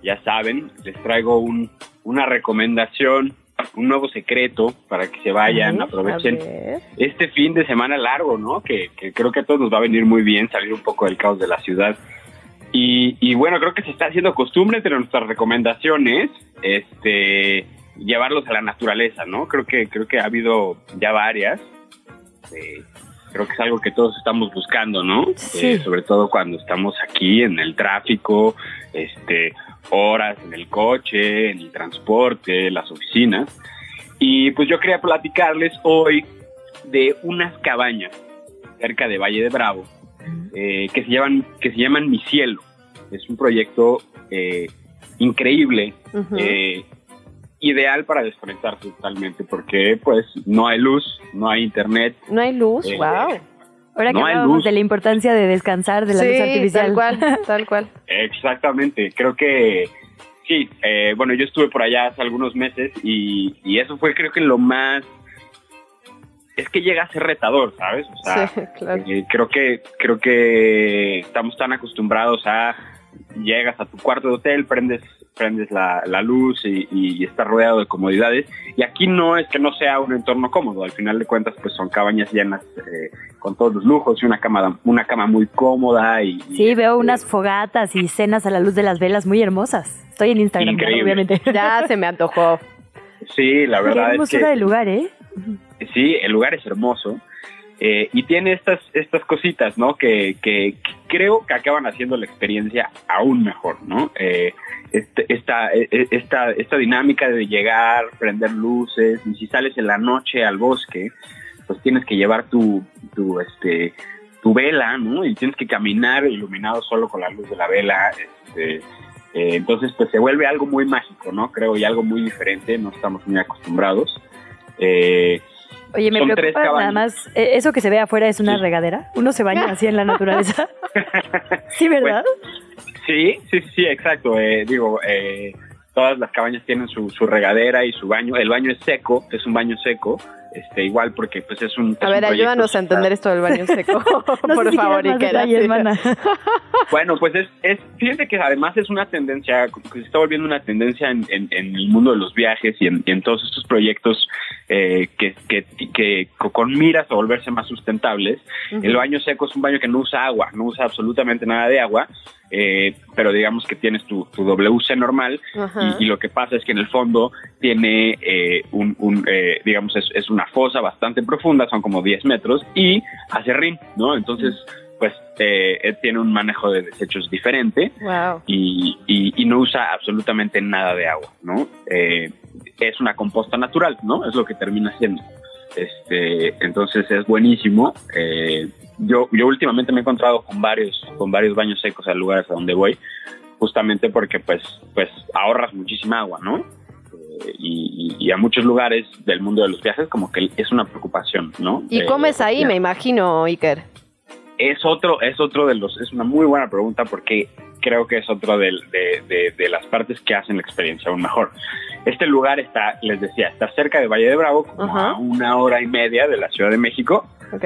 Ya saben, les traigo un, una recomendación, un nuevo secreto para que se vayan, aprovechen este fin de semana largo, ¿no? Que, que creo que a todos nos va a venir muy bien salir un poco del caos de la ciudad. Y, y bueno, creo que se está haciendo costumbre entre nuestras recomendaciones, este, llevarlos a la naturaleza, ¿no? Creo que, creo que ha habido ya varias. Eh, creo que es algo que todos estamos buscando, ¿no? Sí. Eh, sobre todo cuando estamos aquí en el tráfico, este, horas en el coche, en el transporte, las oficinas. Y pues yo quería platicarles hoy de unas cabañas cerca de Valle de Bravo eh, que se llaman que se llaman Mi Cielo. Es un proyecto eh, increíble, eh, ideal para desconectarse totalmente, porque pues no hay luz, no hay internet. No hay luz, Eh, wow. Ahora que No hablábamos luz. de la importancia de descansar de la luz Sí, artificial. tal cual, tal cual. Exactamente, creo que sí. eh, bueno, yo estuve por allá hace algunos meses y, y eso fue creo que lo más... Es que llega a ser retador, ¿sabes? O sea, Sí, claro. Eh, creo que creo que estamos tan acostumbrados a llegas a tu cuarto de hotel, prendes prendes la, la luz y, y estás rodeado de comodidades y aquí no es que no sea un entorno cómodo, al final de cuentas pues son cabañas llenas eh, con todos los lujos y una cama una cama muy cómoda y, y, Sí, veo unas fogatas y cenas a la luz de las velas muy hermosas. Estoy en Instagram, Increíble. obviamente. Ya se me antojó. sí, la Qué verdad es que del lugar, ¿eh? Sí, el lugar es hermoso eh, y tiene estas estas cositas, ¿no? Que, que, que creo que acaban haciendo la experiencia aún mejor, ¿no? Eh, este- esta, eh, esta, esta dinámica de llegar, prender luces, y si sales en la noche al bosque, pues tienes que llevar tu, tu, este, tu vela, ¿no? Y tienes que caminar iluminado solo con la luz de la vela, este, eh, entonces pues se vuelve algo muy mágico, ¿no? Creo, y algo muy diferente, no estamos muy acostumbrados. Eh, Oye, me preocupa nada más. eh, ¿Eso que se ve afuera es una regadera? ¿Uno se baña así en la naturaleza? sí, ¿verdad? Sí, sí, sí, exacto. Eh, digo, eh, todas las cabañas tienen su, su regadera y su baño. El baño es seco, es un baño seco, este, igual porque pues es un... es A un ver, proyecto ayúdanos a entender esto del baño seco, No por sé si favor, Iker. detalles. Bueno, pues es, es, fíjate que además es una tendencia, que se está volviendo una tendencia en, en- en el mundo de los viajes y en, y en todos estos proyectos eh, que, que, que con miras a volverse más sustentables. El baño seco es un baño que no usa agua, no usa absolutamente nada de agua, eh, pero digamos que tienes tu, tu WC normal y, y lo que pasa es que en el fondo tiene eh, un, un, eh, digamos, es, es una fosa bastante profunda, son como 10 metros y acerrín, ¿no? Entonces pues eh, tiene un manejo de desechos diferente Wow. y, y- y no usa absolutamente nada de agua, ¿no? Eh, es una composta natural, ¿no? Es lo que termina siendo. Este, entonces es buenísimo. Eh, yo, yo últimamente me he encontrado con varios, con varios baños secos a lugares a donde voy, justamente porque pues, pues ahorras muchísima agua, ¿no? Y, y- a muchos lugares del mundo de los viajes como que es una preocupación, ¿no? ¿Y Eh, comes ahí, me imagino, Iker? es otro, es otro de los, es una muy buena pregunta porque creo que es del- de, de- de las partes que hacen la experiencia aún mejor. Este lugar está, les decía, está cerca de Valle de Bravo, como a una hora y media de la Ciudad de México, Ok.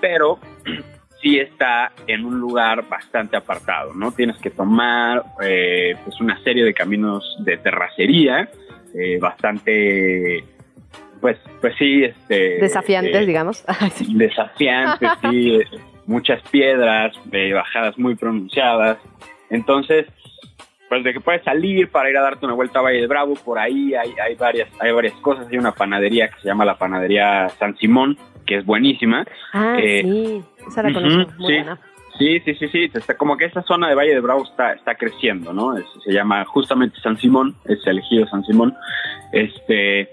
pero sí está en un lugar bastante apartado, ¿no? Tienes que tomar eh, pues una serie de caminos de terracería, eh, bastante, pues, pues sí, este... Desafiantes, eh, digamos. desafiante, sí, eh, muchas piedras, eh, bajadas muy pronunciadas. Entonces, pues de que puedes salir para ir a darte una vuelta a Valle de Bravo, por ahí hay, hay varias, hay varias cosas. Hay una panadería que se llama la panadería San Simón, que es buenísima. Ah, Eh, sí. Esa la ujú, conozco. Muy sí. buena. Sí, sí, sí, sí. Está, como que esa zona de Valle de Bravo está, está creciendo, ¿no? Es- se llama justamente San Simón, es elegido San Simón. Este,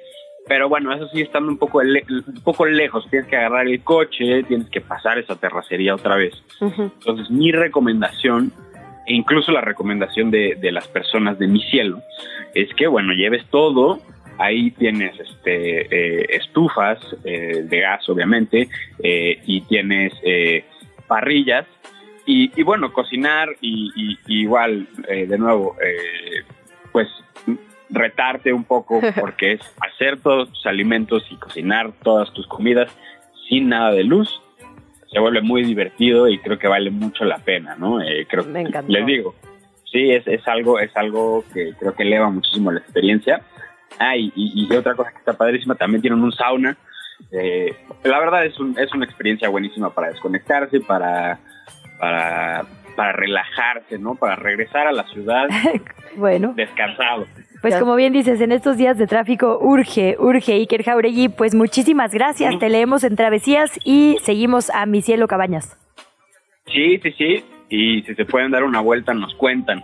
pero bueno, eso sí estando un poco, le- un poco lejos. Tienes que agarrar el coche, tienes que pasar esa terracería otra vez. Entonces, mi recomendación, e incluso la recomendación de, de las personas de mi cielo, es que, bueno, lleves todo. Ahí tienes este, eh, estufas eh, de gas, obviamente, eh, y tienes eh, parrillas. Y, y bueno, cocinar y, y- y igual, eh, de nuevo, eh, pues retarte un poco porque es hacer todos tus alimentos y cocinar todas tus comidas sin nada de luz se vuelve muy divertido y creo que vale mucho la pena, ¿no? Eh, creo Me encantó. les digo, sí, es, es algo es algo que creo que eleva muchísimo la experiencia. Ah, y, y- y otra cosa que está padrísima, también tienen un sauna. Eh, la verdad es, un- es una experiencia buenísima para desconectarse, para, para, para relajarse, ¿no? Para regresar a la ciudad Bueno. descansado. Pues como bien dices, en estos días de tráfico urge, urge Iker Jauregui, pues muchísimas gracias, te leemos en Travesías y seguimos a Mi Cielo Cabañas. Sí, sí, sí. Y si se pueden dar una vuelta, nos cuentan,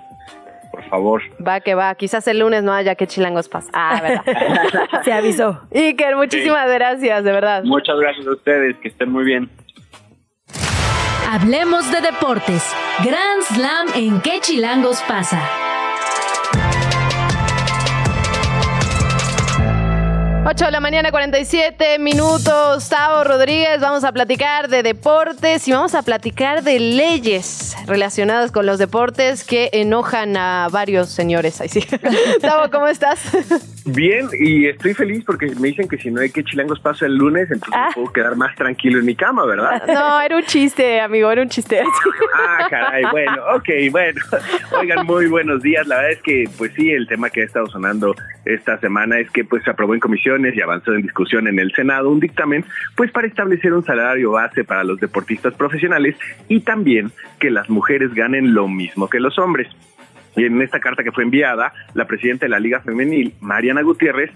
por favor. Va que va. Quizás el lunes no haya que chilangos pasa. Ah, verdad. Se avisó. Iker, muchísimas gracias, de verdad. Muchas gracias a ustedes, que estén muy bien. Hablemos de deportes. Grand Slam en qué chilangos pasa. Ocho de la mañana, 47 minutos. Tavo Rodríguez, vamos a platicar de deportes y vamos a platicar de leyes relacionadas con los deportes que enojan a varios señores. Ahí sí. Tavo, ¿cómo estás? Bien, y estoy feliz porque me dicen que si no hay que chilangos paso el lunes, entonces me puedo quedar más tranquilo en mi cama, ¿verdad? No, era un chiste, amigo, era un chiste. Ah, caray, bueno, ok, bueno. Oigan, muy buenos días. La verdad es que, pues sí, el tema que ha estado sonando esta semana es que pues se aprobó en comisiones y avanzó en discusión en el Senado un dictamen, pues para establecer un salario base para los deportistas profesionales y también que las mujeres ganen lo mismo que los hombres. Y en esta carta que fue enviada, la presidenta de la Liga Femenil, Mariana Gutiérrez,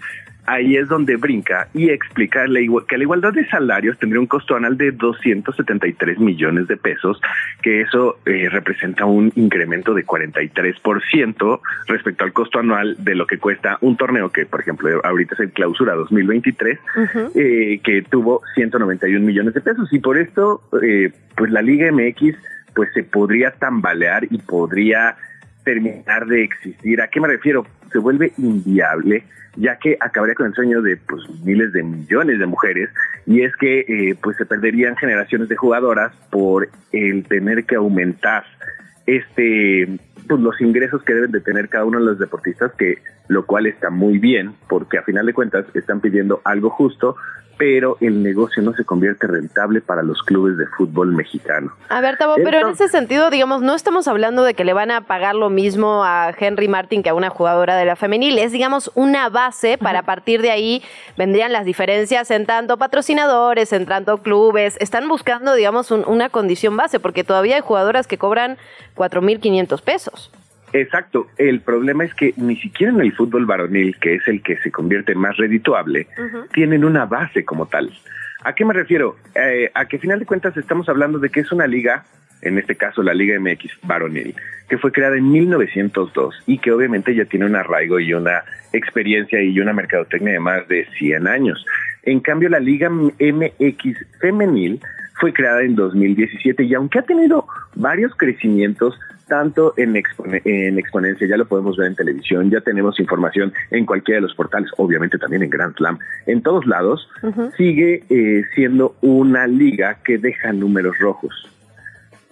ahí es donde brinca y explica que la igualdad de salarios tendría un costo anual de 273 millones de pesos, que eso eh, representa un incremento de 43% respecto al costo anual de lo que cuesta un torneo que, por ejemplo, ahorita es el clausura 2023, eh, que tuvo 191 millones de pesos. Y por esto, eh, pues la Liga MX pues se podría tambalear y podría terminar de existir. ¿A qué me refiero? Se vuelve inviable, ya que acabaría con el sueño de pues, miles de millones de mujeres, y es que eh, pues se perderían generaciones de jugadoras por el tener que aumentar este pues, los ingresos que deben de tener cada uno de los deportistas, que lo cual está muy bien, porque a final de cuentas están pidiendo algo justo, pero el negocio no se convierte rentable para los clubes de fútbol mexicano. A ver, Tavo, pero en ese sentido, digamos, no estamos hablando de que le van a pagar lo mismo a Henry Martin que a una jugadora de la femenil. Es, digamos, una base para a partir de ahí vendrían las diferencias en tanto patrocinadores, en tanto clubes. Están buscando, digamos, un- una condición base, porque todavía hay jugadoras que cobran 4.500 pesos. Exacto, el problema es que ni siquiera en el fútbol varonil, que es el que se convierte más redituable, tienen una base como tal. ¿A qué me refiero? Eh, a que final de cuentas estamos hablando de que es una liga en este caso la Liga MX varonil, que fue creada en 1902 y que obviamente ya tiene un arraigo y una experiencia y una mercadotecnia de más de 100 años. En cambio, la Liga MX femenil fue creada en 2017 y aunque ha tenido varios crecimientos, tanto en, en exponencia, ya lo podemos ver en televisión, ya tenemos información en cualquiera de los portales, obviamente también en Grand Slam, en todos lados, sigue eh, siendo una liga que deja números rojos.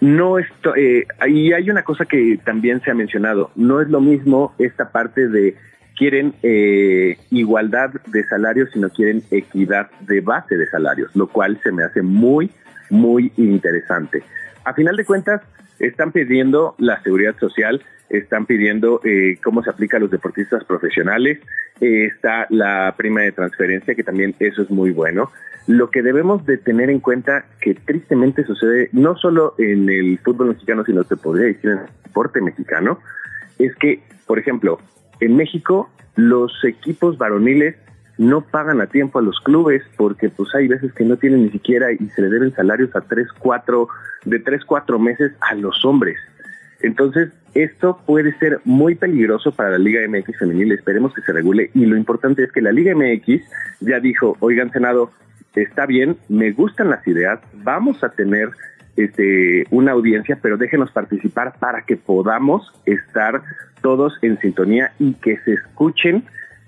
No esto, eh, y hay una cosa que también se ha mencionado, no es lo mismo esta parte de quieren eh, igualdad de salarios, sino quieren equidad de base de salarios, lo cual se me hace muy, muy interesante. A final de cuentas, están pidiendo la seguridad social, están pidiendo eh, cómo se aplica a los deportistas profesionales, eh, está la prima de transferencia, que también eso es muy bueno. Lo que debemos de tener en cuenta, que tristemente sucede no solo en el fútbol mexicano, sino se podría decir en el deporte mexicano, es que, por ejemplo, en México los equipos varoniles no pagan a tiempo a los clubes porque pues hay veces que no tienen ni siquiera y se le deben salarios a tres, cuatro, de tres, cuatro meses a los hombres. Entonces, esto puede ser muy peligroso para la Liga MX femenil, esperemos que se regule y lo importante es que la Liga MX ya dijo, oigan Senado, está bien, me gustan las ideas, vamos a tener este, una audiencia, pero déjenos participar para que podamos estar todos en sintonía y que se escuchen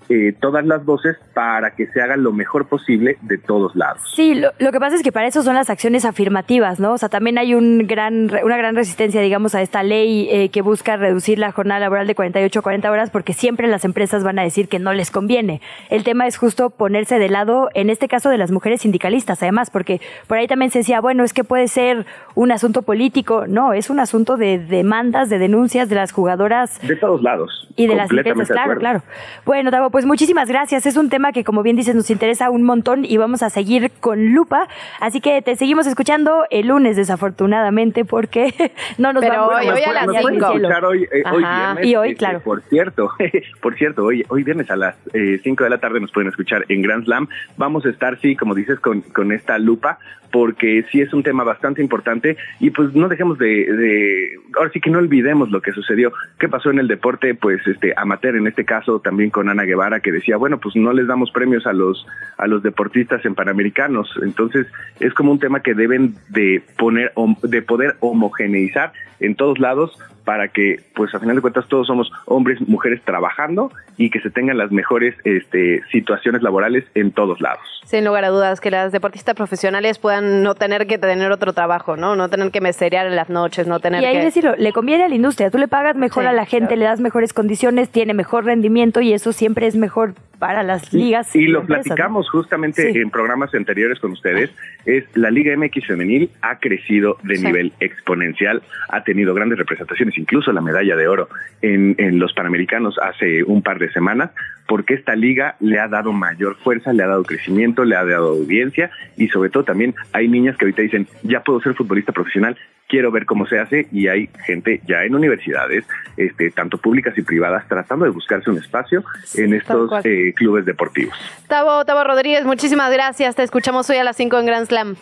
eh, todas las voces para que se haga lo mejor posible de todos lados. Sí, lo, que pasa es que para eso son las acciones afirmativas, ¿no? O sea, también hay un gran, una gran resistencia, digamos, a esta ley eh, que busca reducir la jornada laboral de 48 a 40 horas porque siempre las empresas van a decir que no les conviene. El tema es justo ponerse de lado, en este caso, de las mujeres sindicalistas, además, porque por ahí también se decía, bueno, es que puede ser un asunto político. No, es un asunto de demandas, de denuncias de las jugadoras. De todos lados. Y de las empresas, claro, claro. Bueno, Tavo, pues muchísimas gracias. Es un tema que, como bien dices, nos interesa un montón y vamos a seguir con lupa. Así que te seguimos escuchando el lunes, desafortunadamente, porque no nos Pero vamos hoy, hoy a las 5. escuchar hoy, eh, hoy viernes. Y hoy, este, claro. Por cierto, por cierto, hoy, hoy viernes a las 5 eh, de la tarde nos pueden escuchar en Grand Slam. Vamos a estar, sí, como dices, con, con esta lupa, porque sí es un tema bastante importante y pues no dejemos de, de, ahora sí que no olvidemos lo que sucedió, qué pasó en el deporte, pues este amateur en este caso también con Ana Guevara que decía, bueno, pues no les damos premios a los a los deportistas en panamericanos, entonces es como un tema que deben de poner de poder homogeneizar en todos lados para que, pues a final de cuentas, todos somos hombres, mujeres trabajando y que se tengan las mejores este, situaciones laborales en todos lados. Sin lugar a dudas, que las deportistas profesionales puedan no tener que tener otro trabajo, ¿no? No tener que meserear en las noches, no tener Y ahí que... decirlo, le conviene a la industria, tú le pagas mejor Sí, a la gente, le das mejores condiciones, tiene mejor rendimiento y eso siempre es mejor para las ligas. Y lo empresas, ¿no? platicamos justamente Sí. en programas anteriores con ustedes, es la Liga MX femenil ha crecido de Sí. nivel exponencial, ha tenido grandes representaciones, incluso la medalla de oro en, en los Panamericanos hace un par de semanas, porque esta liga le ha dado mayor fuerza, le ha dado crecimiento, le ha dado audiencia y sobre todo también hay niñas que ahorita dicen, ya puedo ser futbolista profesional, quiero ver cómo se hace y hay gente ya en universidades, este, tanto públicas y privadas, tratando de buscarse un espacio en estos eh, clubes deportivos. Tavo, Tavo Rodríguez, muchísimas gracias. Te escuchamos hoy a las 5 en Grand Slam.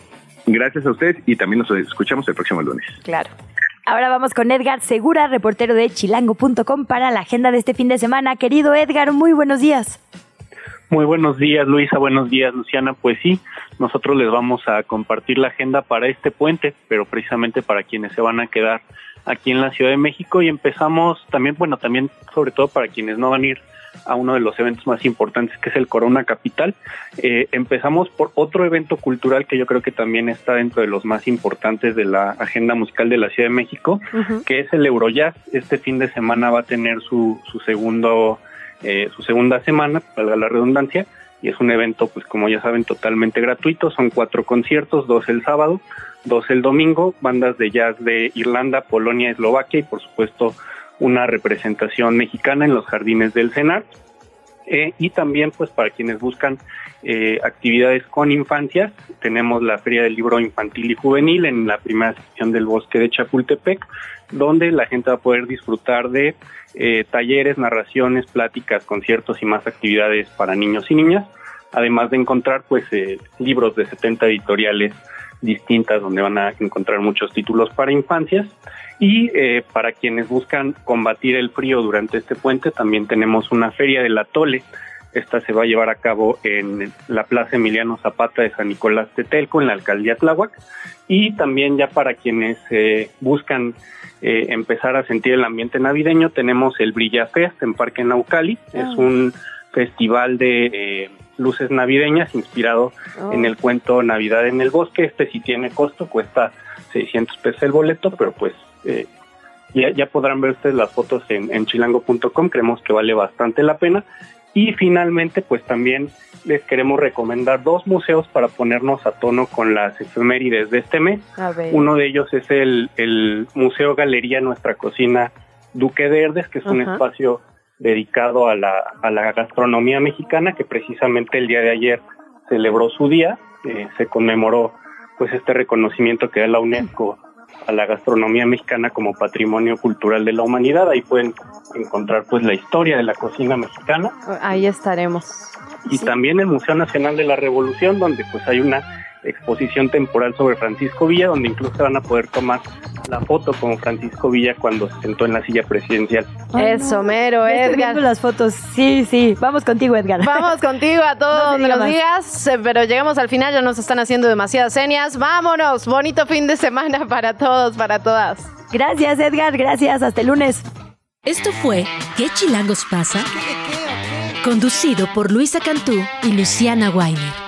Gracias a ustedes y también nos escuchamos el próximo lunes. Claro. Ahora vamos con Edgar Segura, reportero de chilango.com para la agenda de este fin de semana. Querido Edgar, muy buenos días. Muy buenos días, Luisa. Buenos días, Luciana. Pues sí, nosotros les vamos a compartir la agenda para este puente, pero precisamente para quienes se van a quedar aquí en la Ciudad de México y empezamos también, bueno, también sobre todo para quienes no van a ir a uno de los eventos más importantes que es el Corona Capital. Eh, empezamos por otro evento cultural que yo creo que también está dentro de los más importantes de la agenda musical de la Ciudad de México, que es el Eurojazz. Este fin de semana va a tener su, su segundo eh, su segunda semana, valga la redundancia, y es un evento, pues como ya saben, totalmente gratuito. Son cuatro conciertos, dos el sábado, dos el domingo, bandas de jazz de Irlanda, Polonia, Eslovaquia y por supuesto una representación mexicana en los jardines del CENAR. Eh, y también, pues para quienes buscan eh, actividades con infancias, tenemos la Feria del Libro Infantil y Juvenil en la primera sección del Bosque de Chapultepec, donde la gente va a poder disfrutar de eh, talleres, narraciones, pláticas, conciertos y más actividades para niños y niñas, además de encontrar pues eh, libros de 70 editoriales distintas donde van a encontrar muchos títulos para infancias. Y eh, para quienes buscan combatir el frío durante este puente, también tenemos una feria del atole. Esta se va a llevar a cabo en la Plaza Emiliano Zapata de San Nicolás Tetelco, en la alcaldía Tláhuac. Y también ya para quienes eh, buscan eh, empezar a sentir el ambiente navideño, tenemos el Brilla Fest en Parque Naucali. Es Ah. un festival de eh, luces navideñas inspirado Oh. en el cuento Navidad en el Bosque. Este sí tiene costo, cuesta 600 pesos el boleto, pero pues eh, ya, ya podrán ver ustedes las fotos en, en chilango.com. Creemos que vale bastante la pena. Y finalmente, pues también les queremos recomendar dos museos para ponernos a tono con las efemérides de este mes. Uno de ellos es el, el Museo Galería Nuestra Cocina Duque de Herdes, que es un espacio dedicado a la, a la gastronomía mexicana, que precisamente el día de ayer celebró su día, eh, se conmemoró pues este reconocimiento que da la UNESCO a la gastronomía mexicana como patrimonio cultural de la humanidad. Ahí pueden encontrar pues la historia de la cocina mexicana Ahí estaremos. y también el Museo Nacional de la Revolución, donde pues hay una exposición temporal sobre Francisco Villa, donde incluso van a poder tomar la foto con Francisco Villa cuando se sentó en la silla presidencial. Eso, mero, estoy Edgar. viendo las fotos. Sí, sí. Vamos contigo, Edgar. Vamos contigo a todos No donde diga los más. digas, eh, pero llegamos al final, ya nos están haciendo demasiadas señas. Vámonos, bonito fin de semana para todos, para todas. Gracias, Edgar. Gracias. Hasta el lunes. Esto fue ¿Qué chilangos pasa? Conducido por Luisa Cantú y Luciana Weiner.